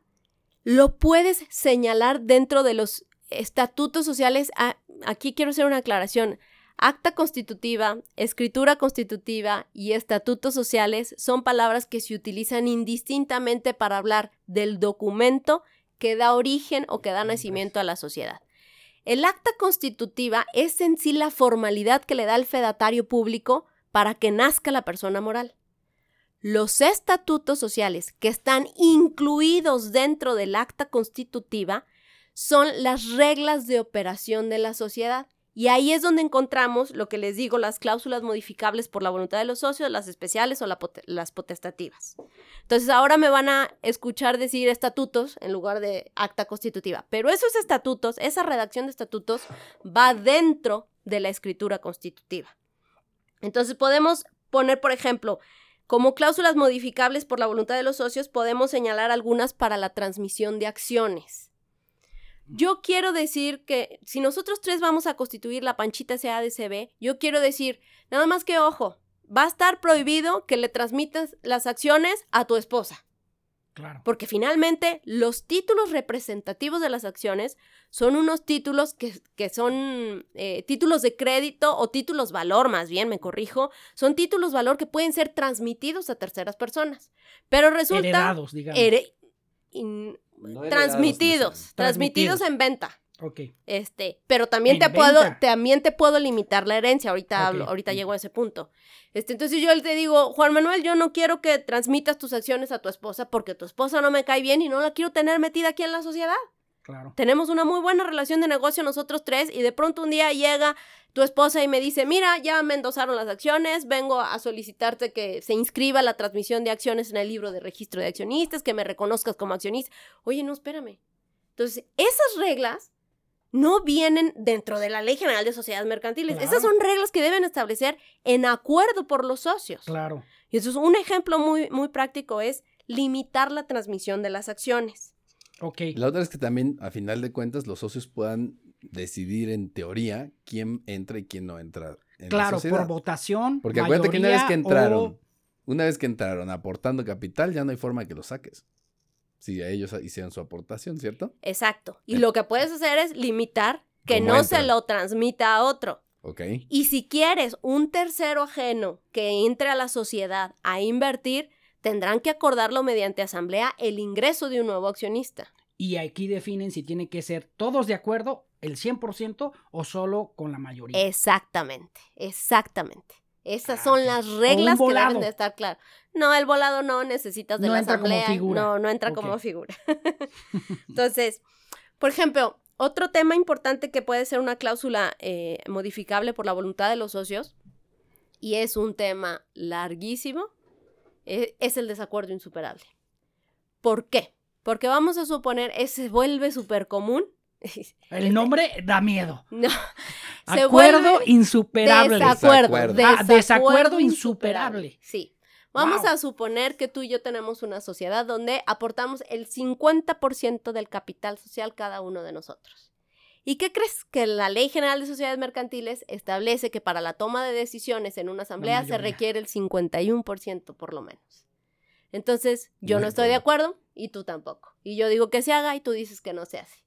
lo puedes señalar dentro de los estatutos sociales. Ah, aquí quiero hacer una aclaración. Acta constitutiva, escritura constitutiva y estatutos sociales son palabras que se utilizan indistintamente para hablar del documento que da origen o que da nacimiento a la sociedad. El acta constitutiva es en sí la formalidad que le da el fedatario público para que nazca la persona moral. Los estatutos sociales que están incluidos dentro del acta constitutiva son las reglas de operación de la sociedad. Y ahí es donde encontramos lo que les digo, las cláusulas modificables por la voluntad de los socios, las especiales o las potestativas. Entonces ahora me van a escuchar decir estatutos en lugar de acta constitutiva. Pero esos estatutos, esa redacción de estatutos va dentro de la escritura constitutiva. Entonces podemos poner, por ejemplo, como cláusulas modificables por la voluntad de los socios, podemos señalar algunas para la transmisión de acciones. Yo quiero decir que si nosotros tres vamos a constituir la Panchita SADCB, yo quiero decir, nada más que ojo, va a estar prohibido que le transmitas las acciones a tu esposa. Claro. Porque finalmente los títulos representativos de las acciones son unos títulos que, que son eh, títulos de crédito o títulos valor, más bien, me corrijo, son títulos valor que pueden ser transmitidos a terceras personas. Pero resulta... Heredados, digamos. here- in- transmitidos, transmitidos en venta. Ok. Este, pero también te puedo, también te puedo limitar la herencia. Ahorita hablo, ahorita llego a ese punto. Este, entonces yo te digo, Juan Manuel, yo no quiero que transmitas tus acciones a tu esposa porque tu esposa no me cae bien y no la quiero tener metida aquí en la sociedad. Claro. Tenemos una muy buena relación de negocio nosotros tres y de pronto un día llega tu esposa y me dice, mira, ya me endosaron las acciones, vengo a solicitarte que se inscriba la transmisión de acciones en el libro de registro de accionistas, que me reconozcas como accionista. Oye, no, espérame. Entonces, esas reglas no vienen dentro de la Ley General de Sociedades Mercantiles. Claro. Esas son reglas que deben establecer en acuerdo por los socios. Claro. Y eso es un ejemplo muy, muy práctico, es limitar la transmisión de las acciones. Ok. La otra es que también, a final de cuentas, los socios puedan decidir en teoría quién entra y quién no entra en la Claro, sociedad. por votación. Porque acuérdate que una vez que entraron, o- una vez que entraron aportando capital, ya no hay forma de que lo saques. Si a ellos hicieron su aportación, ¿cierto? Exacto. Y lo que puedes hacer es limitar que ¿Cómo no se lo transmita a otro. Ok. Y si quieres un tercero ajeno que entre a la sociedad a invertir, tendrán que acordarlo mediante asamblea el ingreso de un nuevo accionista. Y aquí definen si tiene que ser todos de acuerdo, el 100% o solo con la mayoría. Exactamente, exactamente. Esas Ah, son las reglas que deben de estar claras. No, el volado no necesitas de No la entra como asamblea. figura. No, no entra como figura. Entonces, por ejemplo, otro tema importante que puede ser una cláusula eh, modificable por la voluntad de los socios, y es un tema larguísimo, es el desacuerdo insuperable. ¿Por qué? Porque vamos a suponer, ese se vuelve súper común. El nombre da miedo. No. Se Acuerdo insuperable. Desacuerdo. Desacuerdo. Ah, desacuerdo insuperable. Sí. Vamos Wow. a suponer que tú y yo tenemos una sociedad donde aportamos el 50% del capital social cada uno de nosotros. ¿Y qué crees? Que la Ley General de Sociedades Mercantiles establece que para la toma de decisiones en una asamblea se requiere el 51% por lo menos. Entonces, yo No estoy de acuerdo y tú tampoco. Y yo digo que se haga y tú dices que no se hace.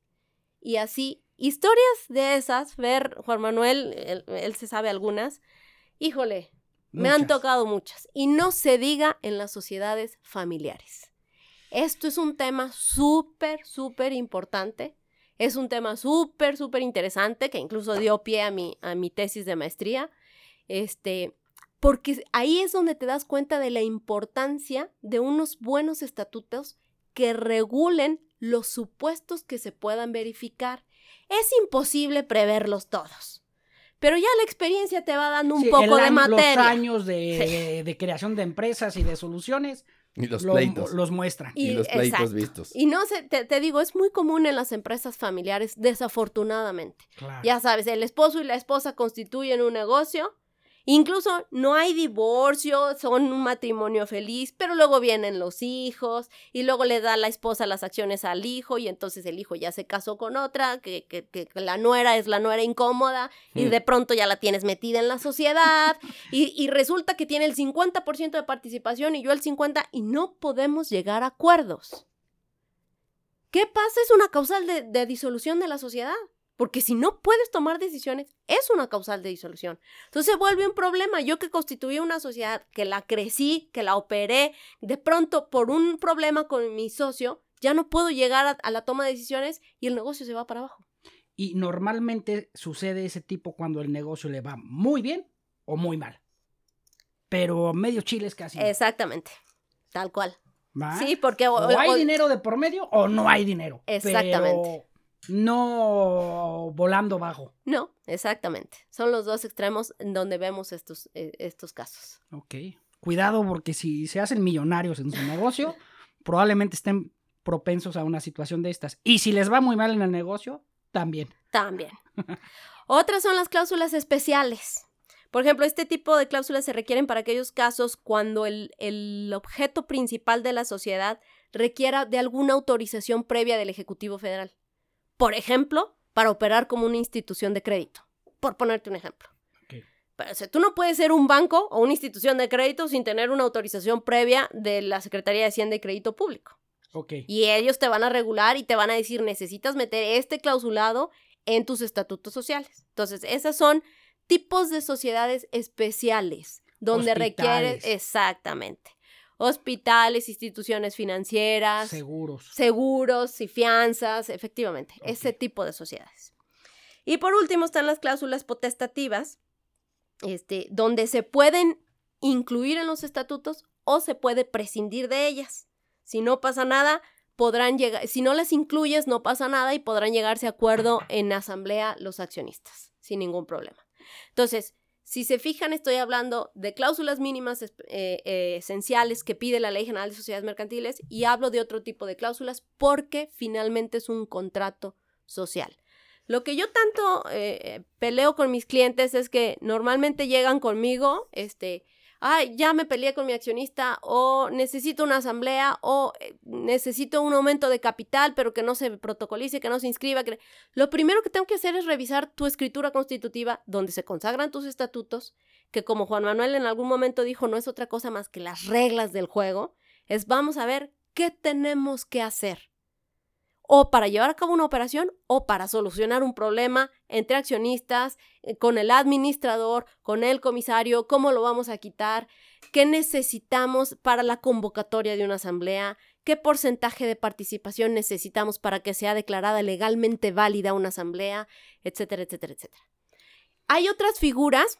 Y así, historias de esas, ver, Juan Manuel, él, él se sabe algunas, híjole, me han tocado muchas. Y no se diga en las sociedades familiares. Esto es un tema súper, súper importante. Es un tema súper, súper interesante que incluso dio pie a mi, a mi tesis de maestría. Este, porque ahí es donde te das cuenta de la importancia de unos buenos estatutos que regulen los supuestos que se puedan verificar. Es imposible preverlos todos. Pero ya la experiencia te va dando un Sí, poco el de materia. Los años de, de creación de empresas y de soluciones Y los lo- pleitos. los muestran. y, y- los pleitos exacto. vistos. Y no sé, te, te digo, es muy común en las empresas familiares, desafortunadamente. Claro. Ya sabes, el esposo y la esposa constituyen un negocio. Incluso no hay divorcio, son un matrimonio feliz, pero luego vienen los hijos y luego le da la esposa las acciones al hijo y entonces el hijo ya se casó con otra, que, que, que la nuera es la nuera incómoda y Mm. de pronto ya la tienes metida en la sociedad y, y resulta que tiene el 50% de participación y yo el 50% y no podemos llegar a acuerdos. ¿Qué pasa? Es una causal de, de disolución de la sociedad. Porque si no puedes tomar decisiones, es una causal de disolución. Entonces se vuelve un problema. Yo que constituí una sociedad, que la crecí, que la operé, de pronto por un problema con mi socio, ya no puedo llegar a, a la toma de decisiones y el negocio se va para abajo. Y normalmente sucede ese tipo cuando el negocio le va muy bien o muy mal. Pero medio chile es casi. Exactamente. Tal cual. ¿va? Sí, porque... o- O hay o- dinero de por medio o no hay dinero. Exactamente. Pero no volando bajo. No, exactamente. Son los dos extremos en donde vemos estos, eh, estos casos. Ok. Cuidado porque si se hacen millonarios en su negocio, probablemente estén propensos a una situación de estas. Y si les va muy mal en el negocio, también. También. Otras son las cláusulas especiales. Por ejemplo, este tipo de cláusulas se requieren para aquellos casos cuando el, el objeto principal de la sociedad requiera de alguna autorización previa del Ejecutivo Federal. Por ejemplo, para operar como una institución de crédito. Por ponerte un ejemplo. Pero, o sea, tú no puedes ser un banco o una institución de crédito sin tener una autorización previa de la Secretaría de Hacienda y Crédito Público. Ok. Y ellos te van a regular y te van a decir, necesitas meter este clausulado en tus estatutos sociales. Entonces, esas son tipos de sociedades especiales donde requiere Hospitales. exactamente hospitales, instituciones financieras, Seguros. seguros y fianzas, efectivamente, ese Ok. tipo de sociedades. Y por último están las cláusulas potestativas, este, donde se pueden incluir en los estatutos o se puede prescindir de ellas. Si no pasa nada, podrán llegar, si no las incluyes, no pasa nada y podrán llegarse a acuerdo en asamblea los accionistas, sin ningún problema. Entonces, si se fijan, estoy hablando de cláusulas mínimas eh, eh, esenciales que pide la Ley General de Sociedades Mercantiles y hablo de otro tipo de cláusulas porque finalmente es un contrato social. Lo que yo tanto eh, peleo con mis clientes es que normalmente llegan conmigo, este, ay, ya me peleé con mi accionista o necesito una asamblea o eh, necesito un aumento de capital, pero que no se protocolice, que no se inscriba. Que... Lo primero que tengo que hacer es revisar tu escritura constitutiva donde se consagran tus estatutos, que como Juan Manuel en algún momento dijo, no es otra cosa más que las reglas del juego, es vamos a ver qué tenemos que hacer o para llevar a cabo una operación o para solucionar un problema entre accionistas, eh, con el administrador, con el comisario, cómo lo vamos a quitar, qué necesitamos para la convocatoria de una asamblea, qué porcentaje de participación necesitamos para que sea declarada legalmente válida una asamblea, etcétera, etcétera, etcétera. Hay otras figuras,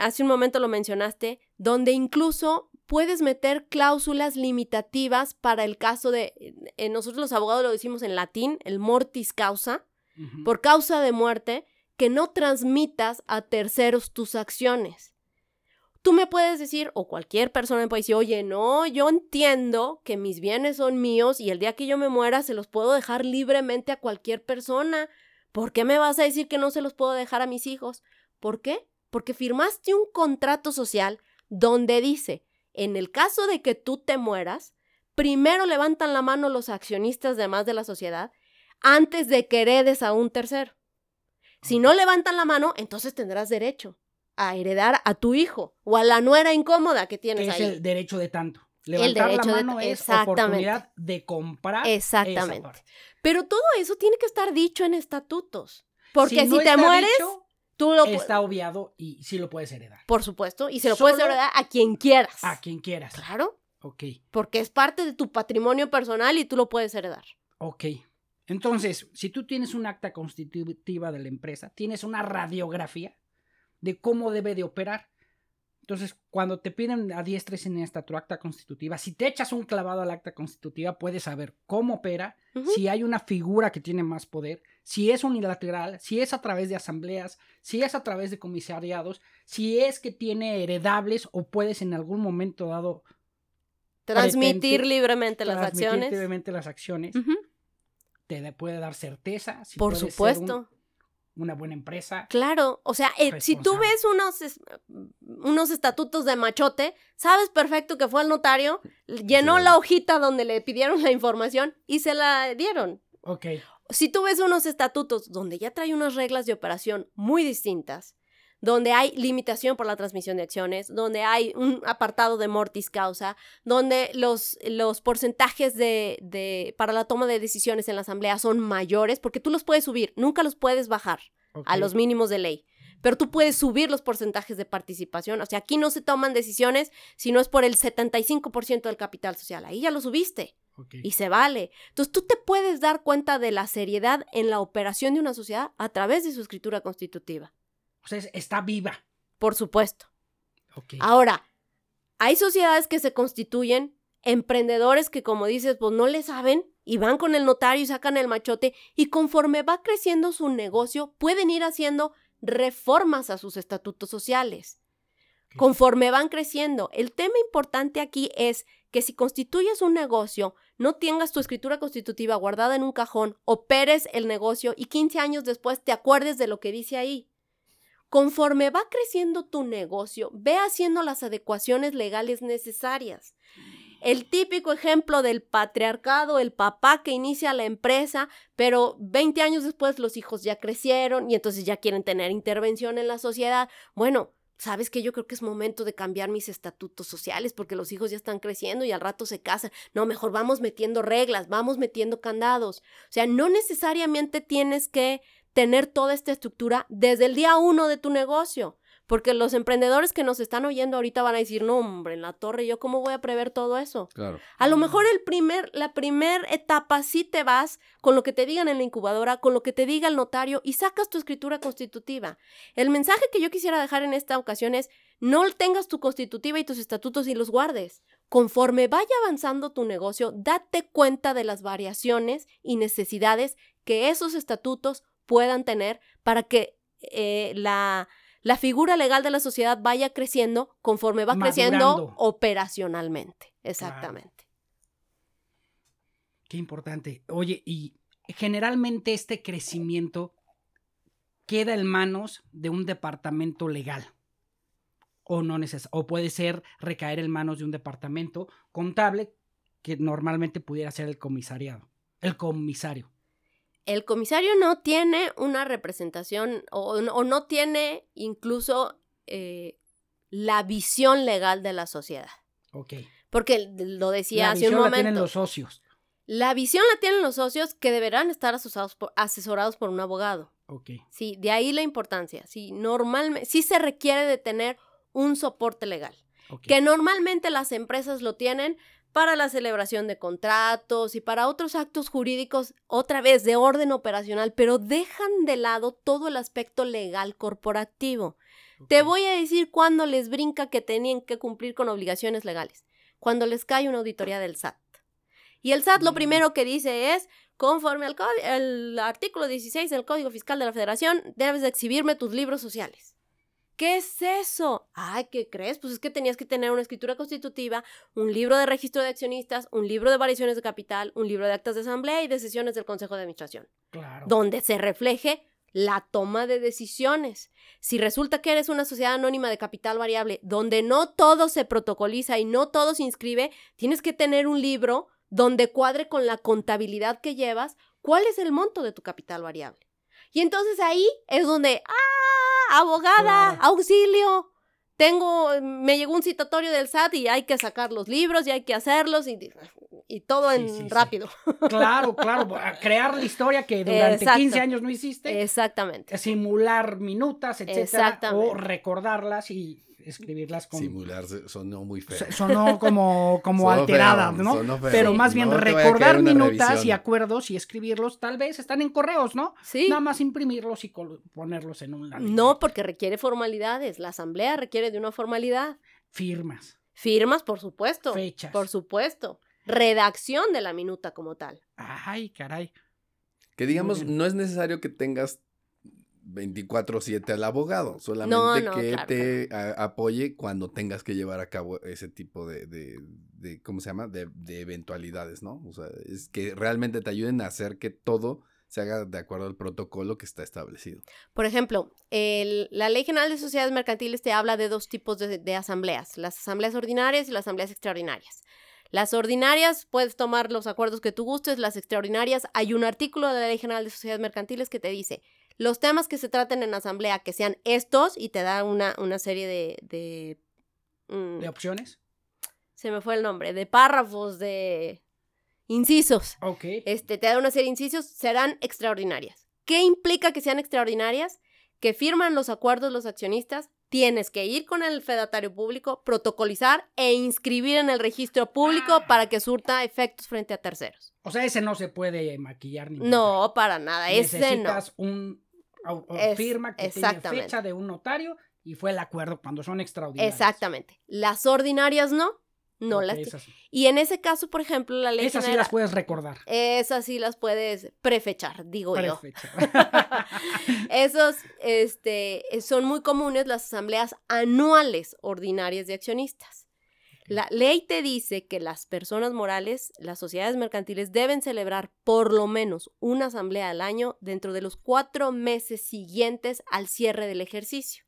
hace un momento lo mencionaste, donde incluso puedes meter cláusulas limitativas para el caso de, eh, nosotros los abogados lo decimos en latín, el mortis causa, por causa de muerte, que no transmitas a terceros tus acciones. Tú me puedes decir, o cualquier persona me puede decir, oye, no, yo entiendo que mis bienes son míos y el día que yo me muera se los puedo dejar libremente a cualquier persona. ¿Por qué me vas a decir que no se los puedo dejar a mis hijos? ¿Por qué? Porque firmaste un contrato social donde dice, en el caso de que tú te mueras, primero levantan la mano los accionistas de más de la sociedad antes de que heredes a un tercero. Si no levantan la mano, entonces tendrás derecho a heredar a tu hijo o a la nuera incómoda que tienes es ahí. el derecho de tanto. Levantar la mano es oportunidad de comprar. Exactamente. Pero todo eso tiene que estar dicho en estatutos. Porque si, te mueres, está obviado y sí lo puedes heredar. Por supuesto, y se lo puedes heredar a quien quieras. A quien quieras. Claro. Ok. Porque es parte de tu patrimonio personal y tú lo puedes heredar. Ok. Entonces, si tú tienes un acta constitutiva de la empresa, tienes una radiografía de cómo debe de operar. Entonces, cuando te piden a diestra en esta tu acta constitutiva, si te echas un clavado al acta constitutiva, puedes saber cómo opera, si hay una figura que tiene más poder, si es unilateral, si es a través de asambleas, si es a través de comisariados, si es que tiene heredables o puedes en algún momento dado transmitir libremente las acciones. libremente las acciones. Te puede dar certeza. Si Por supuesto una buena empresa. Claro, o sea, eh, si tú ves unos, unos estatutos de machote, sabes perfecto que fue al notario, llenó la hojita donde le pidieron la información y se la dieron. Ok. Si tú ves unos estatutos donde ya trae unas reglas de operación muy distintas, donde hay limitación por la transmisión de acciones, donde hay un apartado de mortis causa, donde los, los porcentajes de, de, para la toma de decisiones en la asamblea son mayores, porque tú los puedes subir, nunca los puedes bajar a los mínimos de ley. Pero tú puedes subir los porcentajes de participación. O sea, aquí no se toman decisiones si no es por el 75% del capital social. Ahí ya lo subiste. Y se vale. Entonces tú te puedes dar cuenta de la seriedad en la operación de una sociedad a través de su escritura constitutiva. O sea, está viva. Por supuesto. Ahora, hay sociedades que se constituyen, emprendedores que, como dices, pues no le saben y van con el notario y sacan el machote y conforme va creciendo su negocio, pueden ir haciendo reformas a sus estatutos sociales. Conforme van creciendo, el tema importante aquí es que si constituyes un negocio, no tengas tu escritura constitutiva guardada en un cajón, operes el negocio y 15 años después te acuerdes de lo que dice ahí. Conforme va creciendo tu negocio, ve haciendo las adecuaciones legales necesarias. El típico ejemplo del patriarcado, el papá que inicia la empresa, pero 20 años después los hijos ya crecieron y entonces ya quieren tener intervención en la sociedad. Bueno, sabes que yo creo que es momento de cambiar mis estatutos sociales porque los hijos ya están creciendo y al rato se casan. No, mejor vamos metiendo reglas, vamos metiendo candados. O sea, no necesariamente tienes que tener toda esta estructura desde el día uno de tu negocio. Porque los emprendedores que nos están oyendo ahorita van a decir, no, hombre, en la torre, ¿yo cómo voy a prever todo eso? Claro. A lo mejor el primer, la primera etapa sí te vas con lo que te digan en la incubadora, con lo que te diga el notario y sacas tu escritura constitutiva. El mensaje que yo quisiera dejar en esta ocasión es, no tengas tu constitutiva y tus estatutos y los guardes. Conforme vaya avanzando tu negocio, date cuenta de las variaciones y necesidades que esos estatutos puedan tener para que eh, la, la, figura legal de la sociedad vaya creciendo conforme va creciendo operacionalmente. Exactamente. Qué importante. Oye, y generalmente este crecimiento queda en manos de un departamento legal. o no neces o puede ser recaer en manos de un departamento contable que normalmente pudiera ser el comisariado, el comisario. El comisario no tiene una representación o, o no tiene incluso eh, la visión legal de la sociedad. Ok. Porque lo decía La hace un la momento. tienen los socios. La visión la tienen los socios que deberán estar asesorados por, asesorados por un abogado. Ok. Sí, de ahí la importancia. Sí, normalmente, sí se requiere de tener un soporte legal. Que normalmente las empresas lo tienen para la celebración de contratos y para otros actos jurídicos, otra vez de orden operacional, pero dejan de lado todo el aspecto legal corporativo. Te voy a decir cuándo les brinca que tenían que cumplir con obligaciones legales. Cuando les cae una auditoría del SAT. Y el SAT lo Mm. primero que dice es, conforme al el artículo 16 del Código Fiscal de la Federación, debes de exhibirme tus libros sociales. ¿Qué es eso? Ay, ¿qué crees? Pues es que tenías que tener una escritura constitutiva, un libro de registro de accionistas, un libro de variaciones de capital, un libro de actas de asamblea y de sesiones del Consejo de Administración Claro. donde se refleje la toma de decisiones. Si resulta que eres una sociedad anónima de capital variable, donde no todo se protocoliza y no todo se inscribe, tienes que tener un libro donde cuadre con la contabilidad que llevas cuál es el monto de tu capital variable. Y entonces ahí es donde, ¡ah! Abogada, Claro. auxilio. Tengo, me llegó un citatorio del SAT y hay que sacar los libros y hay que hacerlos y, y todo Sí, en sí, sí. rápido. Claro, claro. Crear la historia que durante Exacto. 15 años no hiciste. Exactamente. Simular minutas, etcétera. O recordarlas y escribirlas con. Simularse sonó muy feo. So- Sonó como, como Sonó alteradas, feo, ¿no? sonó feo. Pero Sí. más bien No recordar minutas y acuerdos y escribirlos, tal vez están en correos, ¿no? Sí. Nada más imprimirlos y ponerlos en un No, porque requiere formalidades. La asamblea requiere de una formalidad. Firmas. Firmas, por supuesto. Fechas. Por supuesto. Redacción de la minuta como tal. Ay, caray. Que digamos, no es necesario que tengas 24/7 al abogado, solamente No, no, que claro te a- apoye cuando tengas que llevar a cabo ese tipo de, de, de- ¿cómo se llama? De, de eventualidades, ¿no? O sea, es que realmente te ayuden a hacer que todo se haga de acuerdo al protocolo que está establecido. Por ejemplo, el- la Ley General de Sociedades Mercantiles te habla de dos tipos de asambleas, las asambleas ordinarias y las asambleas extraordinarias. Las ordinarias puedes tomar los acuerdos que tú gustes, las extraordinarias hay un artículo de la Ley General de Sociedades Mercantiles que te dice los temas que se traten en asamblea que sean estos y te da una, una serie de... de, mm, ¿De opciones? se me fue el nombre, de párrafos, de incisos. Ok. Este, te da una serie de incisos, serán extraordinarias. ¿Qué implica que sean extraordinarias? Que firman los acuerdos los accionistas, tienes que ir con el fedatario público, protocolizar e inscribir en el registro público Ah. para que surta efectos frente a terceros. O sea, ese no se puede maquillar ni No, para nada, ese no. Necesitas un au- Es- firma que tiene fecha de un notario y fue el acuerdo cuando son extraordinarios. Exactamente. Las ordinarias no, no las. esas, Y en ese caso, por ejemplo, la ley esas sí las puedes recordar. esas sí las puedes prefechar, digo yo. Prefecha. Esos este, son muy comunes las asambleas anuales ordinarias de accionistas. La ley te dice que las personas morales, las sociedades mercantiles, deben celebrar por lo menos una asamblea al año dentro de los cuatro meses siguientes al cierre del ejercicio.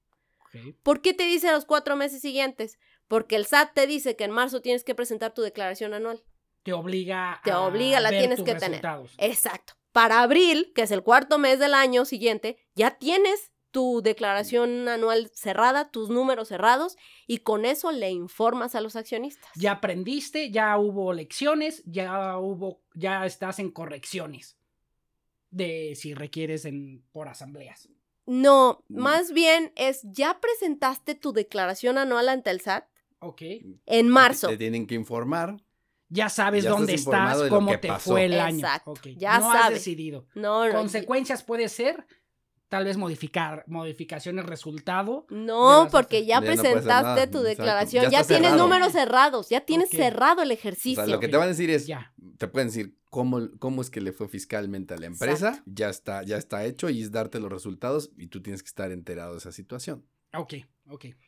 ¿Por qué te dice los cuatro meses siguientes? Porque el SAT te dice que en marzo tienes que presentar tu declaración anual. Te obliga Te a obliga, la ver tienes tus que tener. resultados. Exacto. Para abril, que es el cuarto mes del año siguiente, ya tienes tu declaración anual cerrada, tus números cerrados, y con eso le informas a los accionistas. Ya aprendiste, ya hubo lecciones, ya hubo, ya estás en correcciones de si requieres en, por asambleas. No, Mm. más bien es, ya presentaste tu declaración anual ante el SAT Ok. en marzo. Te tienen que informar. Ya sabes Ya dónde estás, cómo te pasó. fue el año. Exacto, ya no has decidido. No, no. Consecuencias puede ser tal vez modificar, modificaciones resultado. No, porque ya presentaste tu exacto. declaración, Ya tienes cerrado. números cerrados, ya tienes cerrado el O ejercicio. sea, lo que te van a decir es, Ya. te pueden decir cómo, cómo es que le fue fiscalmente a la empresa, Exacto. ya está, ya está hecho y es darte los resultados y tú tienes que estar enterado de esa situación. Ok,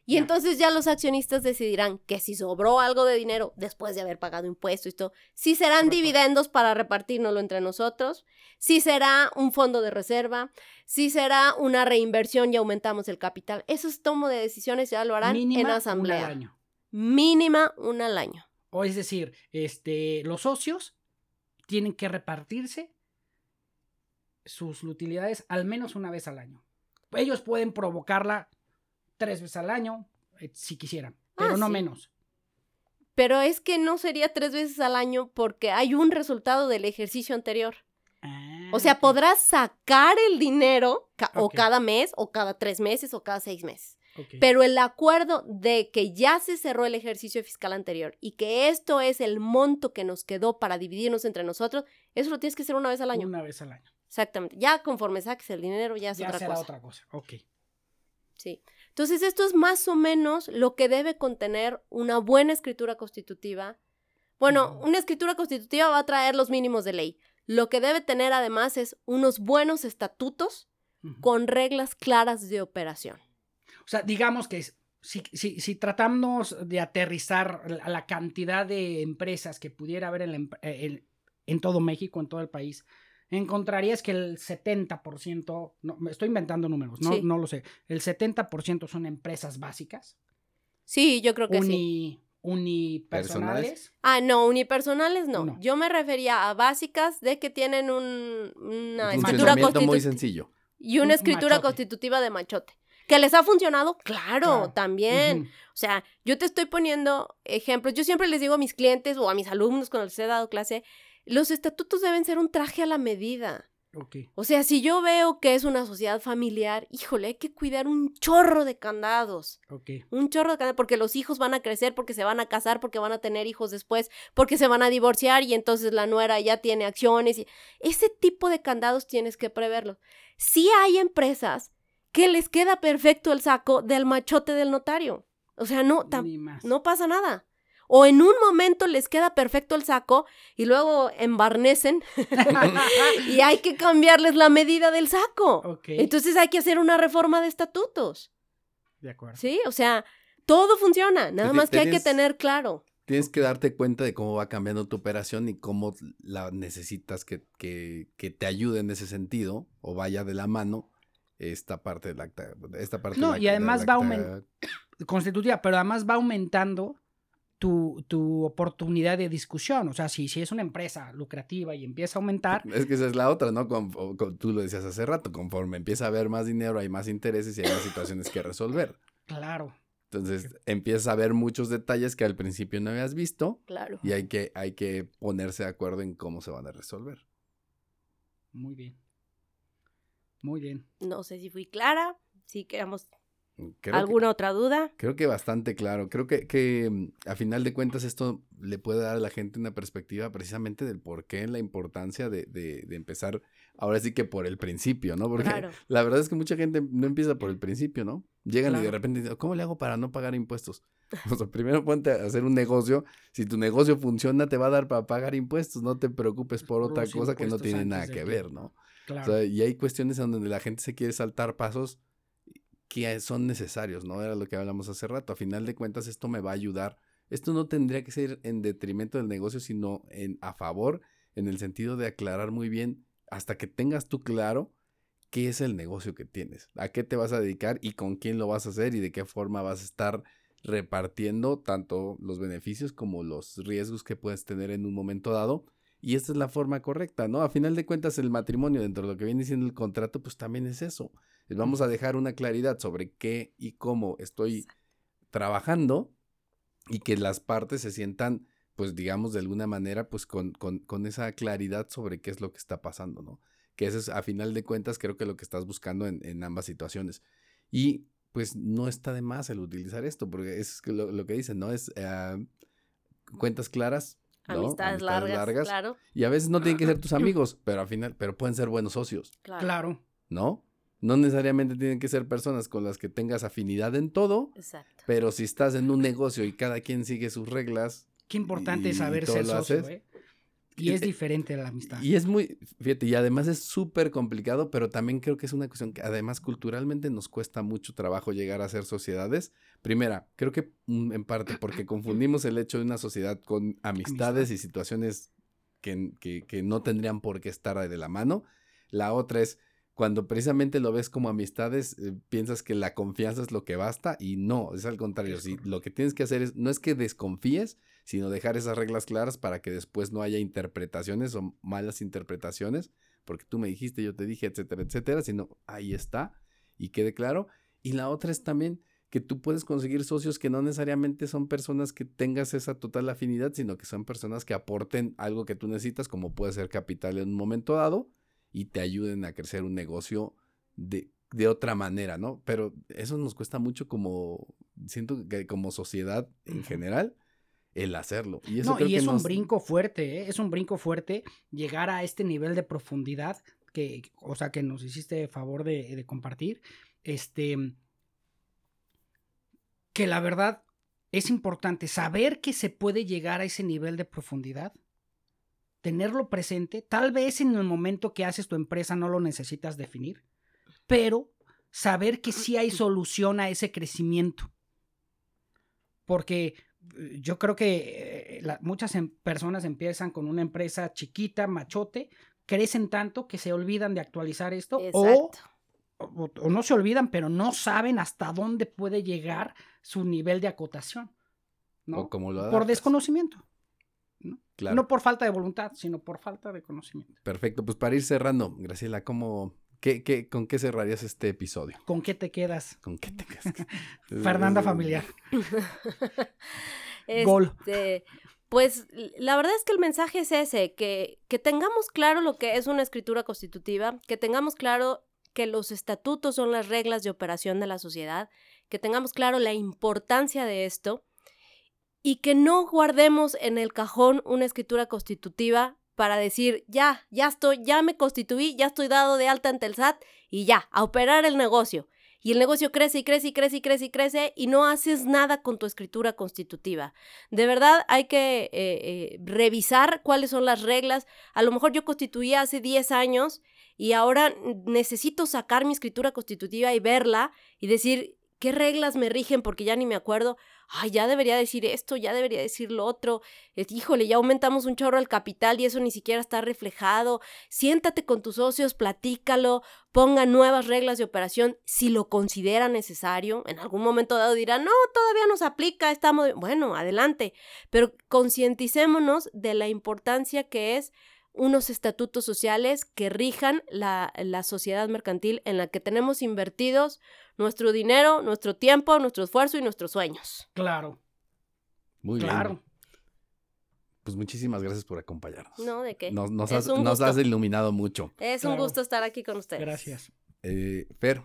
Y entonces ya los accionistas decidirán que si sobró algo de dinero después de haber pagado impuestos y todo, si serán Correcto. dividendos para repartirnoslo entre nosotros, si será un fondo de reserva, si será una reinversión y aumentamos el capital. Esos tomo de decisiones ya lo harán Mínima en una asamblea. al año. Mínima una al año. O es decir, este, los socios tienen que repartirse sus utilidades al menos una vez al año. Ellos pueden provocarla tres veces al año, eh, si quisieran, pero Ah, no sí. menos. Pero es que no sería tres veces al año porque hay un resultado del ejercicio anterior. O sea, Ah, podrás sacar el dinero ca- o cada mes, o cada tres meses, o cada seis meses. Pero el acuerdo de que ya se cerró el ejercicio fiscal anterior y que esto es el monto que nos quedó para dividirnos entre nosotros, eso lo tienes que hacer una vez al año. Una vez al año. Exactamente. Ya conforme saques el dinero, ya es Ya otra será cosa. otra cosa. Ok. Sí. Entonces, esto es más o menos lo que debe contener una buena escritura constitutiva. Bueno, una escritura constitutiva va a traer los mínimos de ley. Lo que debe tener además es unos buenos estatutos con reglas claras de operación. O sea, digamos que es- si, si, si tratamos de aterrizar la, la cantidad de empresas que pudiera haber en, la em- eh, en- en todo México, en todo el país, encontrarías que el 70%, no, me estoy inventando números, no, Sí. no lo sé, el 70% son empresas básicas, Sí, yo creo que sí. uni, unipersonales. Ah, no, unipersonales no. No. Yo me refería a básicas de que tienen un, una Un escritura funcionamiento muy constitutiva sencillo. y una un escritura machote. constitutiva de machote. ¿Que les ha funcionado? Claro, Claro. también. O sea, yo te estoy poniendo ejemplos. Yo siempre les digo a mis clientes o a mis alumnos cuando les he dado clase, los estatutos deben ser un traje a la medida. Ok. O sea, si yo veo que es una sociedad familiar, híjole, hay que cuidar un chorro de candados. Ok. Un chorro de candados, porque los hijos van a crecer, porque se van a casar, porque van a tener hijos después, porque se van a divorciar y entonces la nuera ya tiene acciones. Y... Ese tipo de candados tienes que preverlo. Sí hay empresas que les queda perfecto el saco del machote del notario. O sea, no, no pasa nada. O en un momento les queda perfecto el saco y luego embarnecen y hay que cambiarles la medida del saco. Entonces hay que hacer una reforma de estatutos. de acuerdo. Sí, o sea, todo funciona, nada más que hay que tener claro. Tienes que darte cuenta de cómo va cambiando tu operación y cómo la necesitas que, que, que te ayude en ese sentido o vaya de la mano esta parte del acta. Esta parte No, del y además va acta- aumen- Constitutiva, pero además va aumentando tu, tu oportunidad de discusión. O sea, si, si es una empresa lucrativa y empieza a aumentar, Es que esa es la otra, ¿no? Con- con- tú lo decías hace rato, conforme empieza a haber más dinero, hay más intereses y hay más situaciones que resolver. claro. Entonces empiezas a ver muchos detalles que al principio no habías visto Claro. y hay que, hay que ponerse de acuerdo en cómo se van a resolver. Muy bien. Muy bien. No sé si fui clara, si queramos Creo que- alguna otra duda. Creo que bastante claro. Creo que, que mm, a final de cuentas esto le puede dar a la gente una perspectiva precisamente del por qué, la importancia de, de- de empezar ahora sí que por el principio, ¿no? Porque Claro. la verdad es que mucha gente no empieza por el principio, ¿no? Llegan y de repente dicen, ¿cómo le hago para no pagar impuestos? O sea, primero ponte a hacer un negocio. Si tu negocio funciona, te va a dar para pagar impuestos. No te preocupes por otra los cosa que no tiene nada que que- ver, ¿no? Claro. O sea, y hay cuestiones en donde la gente se quiere saltar pasos que son necesarios, ¿no? Era lo que hablamos hace rato. A final de cuentas, esto me va a ayudar. Esto no tendría que ser en detrimento del negocio, sino en a favor, en el sentido de aclarar muy bien, hasta que tengas tú claro qué es el negocio que tienes, a qué te vas a dedicar y con quién lo vas a hacer y de qué forma vas a estar repartiendo tanto los beneficios como los riesgos que puedes tener en un momento dado. Y esta es la forma correcta, ¿no? A final de cuentas, el matrimonio, dentro de lo que viene siendo el contrato, pues también es eso. Es Vamos a dejar una claridad sobre qué y cómo estoy trabajando y que las partes se sientan, pues digamos, de alguna manera, pues con, con, con esa claridad sobre qué es lo que está pasando, ¿no? Que eso es, a final de cuentas, creo que lo que estás buscando en, en ambas situaciones. Y pues no está de más el utilizar esto, porque es lo que dicen, ¿no? Es eh, cuentas claras. ¿No? Amistades, largas, claro. Y a veces no tienen que ser tus amigos, pero al final, pero pueden ser buenos socios, Claro. Claro. ¿no? No necesariamente tienen que ser personas con las que tengas afinidad en todo, Exacto. pero si estás en un negocio y cada quien sigue sus reglas, Qué importante es Y saber ser socio, haces. ¿eh? Y es diferente la amistad. Y es muy, fíjate, y además es súper complicado, pero también creo que es una cuestión que además culturalmente nos cuesta mucho trabajo llegar a ser sociedades. Primera, creo que mm, en parte porque confundimos el hecho de una sociedad con amistades y situaciones que, que, que no tendrían por qué estar de la mano. La otra es cuando precisamente lo ves como amistades, eh, piensas que la confianza es lo que basta y no, es al contrario. Si lo que tienes que hacer es, no es que desconfíes, sino dejar esas reglas claras para que después no haya interpretaciones o malas interpretaciones, porque tú me dijiste, yo te dije, etcétera, etcétera, sino ahí está y quede claro. Y la otra es también que tú puedes conseguir socios que no necesariamente son personas que tengas esa total afinidad, sino que son personas que aporten algo que tú necesitas, como puede ser capital en un momento dado y te ayuden a crecer un negocio de, de otra manera, ¿no? Pero eso nos cuesta mucho como, siento que como sociedad en general, el hacerlo. Y, eso no, y es un brinco fuerte, ¿eh? es un brinco fuerte llegar a este nivel de profundidad que, o sea, que nos hiciste favor de, de compartir. Este, que la verdad es importante saber que se puede llegar a ese nivel de profundidad tenerlo presente. Tal vez en el momento que haces tu empresa no lo necesitas definir, pero saber que sí hay solución a ese crecimiento. Porque eh, yo creo que eh, muchas em, personas empiezan con una empresa chiquita, machote, crecen tanto que se olvidan de actualizar esto o, o, no se olvidan, pero no saben hasta dónde puede llegar su nivel de acotación. ¿no? Por desconocimiento. ¿no? por falta de voluntad, sino por falta de conocimiento. Perfecto, pues para ir cerrando, Graciela, ¿cómo, qué, con qué cerrarías este episodio? ¿Con qué te quedas? ¿Con qué te quedas? Fernanda familiar. Gol. Este, pues la verdad es que el mensaje es ese, que, que tengamos claro lo que es una escritura constitutiva, que tengamos claro que los estatutos son las reglas de operación de la sociedad, que tengamos claro la importancia de esto y que no guardemos en el cajón una escritura constitutiva para decir, ya, ya estoy, ya me constituí, ya estoy dado de alta ante el SAT y ya, a operar el negocio. Y el negocio crece y crece y crece y crece y crece y no haces nada con tu escritura constitutiva. De verdad hay que eh, eh, revisar cuáles son las reglas. A lo mejor yo constituí hace 10 años y ahora necesito sacar mi escritura constitutiva y verla y decir, ¿qué reglas me rigen? Porque ya ni me acuerdo ay, ya debería decir esto, ya debería decir lo otro, híjole, ya aumentamos un chorro el capital y eso ni siquiera está reflejado, siéntate con tus socios, platícalo, ponga nuevas reglas de operación si lo considera necesario, en algún momento dado dirá, no, todavía nos aplica, estamos, bueno, adelante, pero concienticémonos de la importancia que es unos estatutos sociales que rijan la, la, sociedad mercantil en la que tenemos invertidos nuestro dinero, nuestro tiempo, nuestro esfuerzo y nuestros sueños. Claro. Muy claro. Pues muchísimas gracias por acompañarnos. No, ¿de qué? Nos, nos, has, iluminado mucho. Es un gusto estar aquí con ustedes. Gracias. Eh, Fer.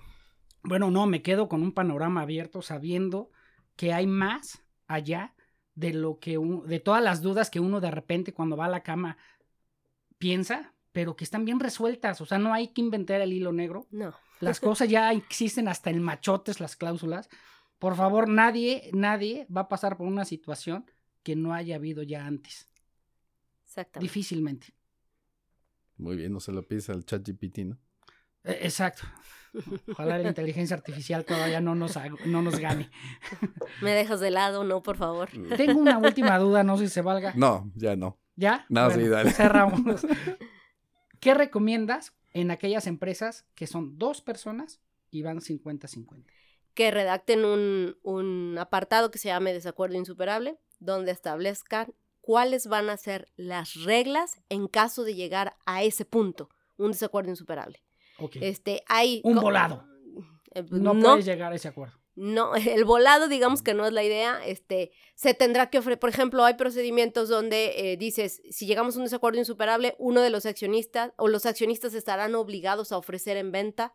Bueno, no, me quedo con un panorama abierto sabiendo que hay más allá de lo que de todas las dudas que uno de repente cuando va a la cama piensa, pero que están bien resueltas. O sea, no hay que inventar el hilo negro. No. Las cosas ya existen hasta en machotes, las cláusulas. Por favor, nadie, nadie va a pasar por una situación que no haya habido ya antes. Exactamente. Difícilmente. Muy bien, no se lo pides al chat GPT, ¿no? E, exacto. Ojalá la inteligencia artificial todavía no nos, no nos gane. Me dejas de lado, no, por favor. Tengo una última duda, no sé si se valga. No, ya no. ¿Ya? No, sí, dale. Cerramos. ¿Qué recomiendas en aquellas empresas que son dos personas y van 50-50? Que redacten un, un apartado que se llame desacuerdo insuperable, donde establezcan cuáles van a ser las reglas en caso de llegar a ese punto, un desacuerdo insuperable. Este, hay, un volado. Eh, no, no puedes llegar a ese acuerdo no, el volado, digamos que no es la idea, este, se tendrá que ofrecer, por ejemplo, hay procedimientos donde eh, dices, si llegamos a un desacuerdo insuperable, uno de los accionistas o los accionistas estarán obligados a ofrecer en venta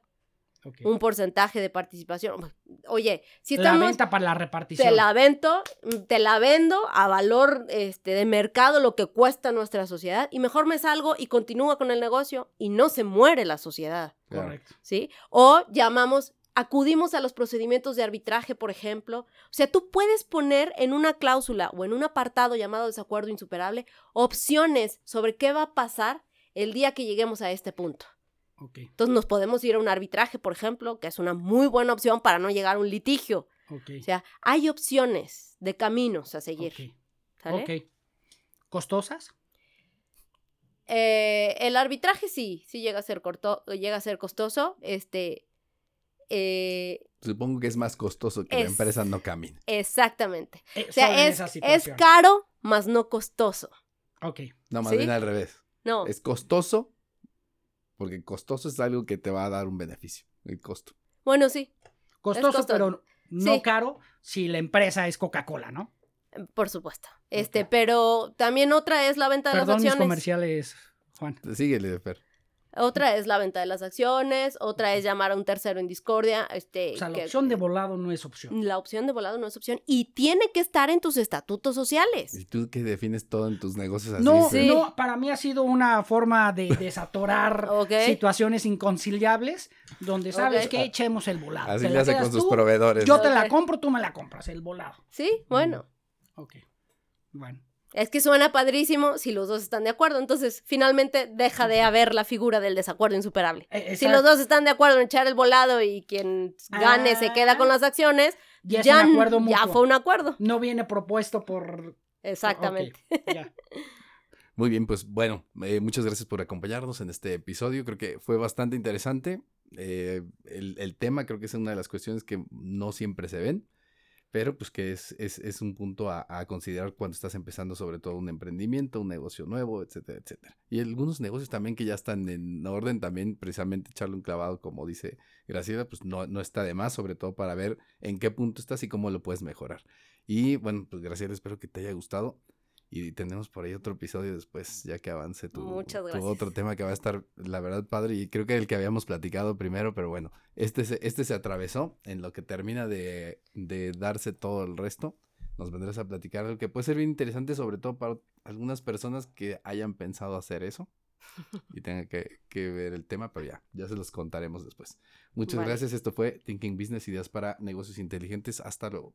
un porcentaje de participación. Oye, si estamos... La venta para la repartición. Te la vendo, te la vendo a valor este, de mercado lo que cuesta nuestra sociedad y mejor me salgo y continúa con el negocio y no se muere la sociedad. Correcto. ¿Sí? O llamamos acudimos a los procedimientos de arbitraje, por ejemplo. O sea, tú puedes poner en una cláusula o en un apartado llamado desacuerdo insuperable opciones sobre qué va a pasar el día que lleguemos a este punto. Ok, Entonces nos podemos ir a un arbitraje, por ejemplo, que es una muy buena opción para no llegar a un litigio. O sea, hay opciones de caminos a seguir. ¿Costosas? Eh, el arbitraje sí, sí llega a ser corto, llega a ser costoso. Este, eh, Supongo que es más costoso que la Es- empresa no camine. exactamente. Eh, O sea, es, es caro, más no costoso. Ok, No, más ¿Sí? bien al revés. No, Es costoso, porque costoso es algo que te va a dar un beneficio, el costo. bueno, sí, costoso, costoso. pero no Sí. caro si la empresa es Coca-Cola, ¿no? por supuesto. Este, pero también otra es la venta de Perdón las mis acciones. comerciales, Juan. Síguele, Fer. Otra es la venta de las acciones, otra es llamar a un tercero en discordia. Este, O sea, la que- opción de volado no es opción. la opción de volado no es opción y tiene que estar en tus estatutos sociales. Y tú que defines todo en tus negocios así. No, Fer. Sí. no, para mí ha sido una forma de desatorar situaciones inconciliables donde sabes que echemos el volado. Así le hace con sus tú, proveedores. Yo te la compro, tú me la compras, el volado. Sí, bueno. Ok. Bueno. Es que suena padrísimo si los dos están de acuerdo. Entonces, finalmente deja de haber la figura del desacuerdo insuperable. Eh, Si los dos están de acuerdo en echar el volado y quien gane se queda con las acciones, Ya es ya, un acuerdo ya mutuo. fue un acuerdo. No viene propuesto por... Exactamente. Ya. Muy bien, pues bueno, eh, muchas gracias por acompañarnos en este episodio. Creo que fue bastante interesante. Eh, el, el tema creo que es una de las cuestiones que no siempre se ven, pero pues que es, es, es un punto a, considerar cuando estás empezando sobre todo un emprendimiento, un negocio nuevo, etcétera, etcétera. Y algunos negocios también que ya están en orden, también precisamente echarle un clavado, como dice Graciela, pues no, no está de más, sobre todo para ver en qué punto estás y cómo lo puedes mejorar. Y bueno, pues Graciela, espero que te haya gustado. Y tenemos por ahí otro episodio después, ya que avance tu, tu otro tema que va a estar, la verdad, padre. Y creo que el que habíamos platicado primero, pero bueno, este se, este se atravesó en lo que termina de, de darse todo el resto. Nos vendrás a platicar algo que puede ser bien interesante, sobre todo para algunas personas que hayan pensado hacer eso y tengan que, que ver el tema, pero ya, ya se los contaremos después. Muchas Vale. gracias. Esto fue Thinking Business, ideas para negocios inteligentes. Hasta luego.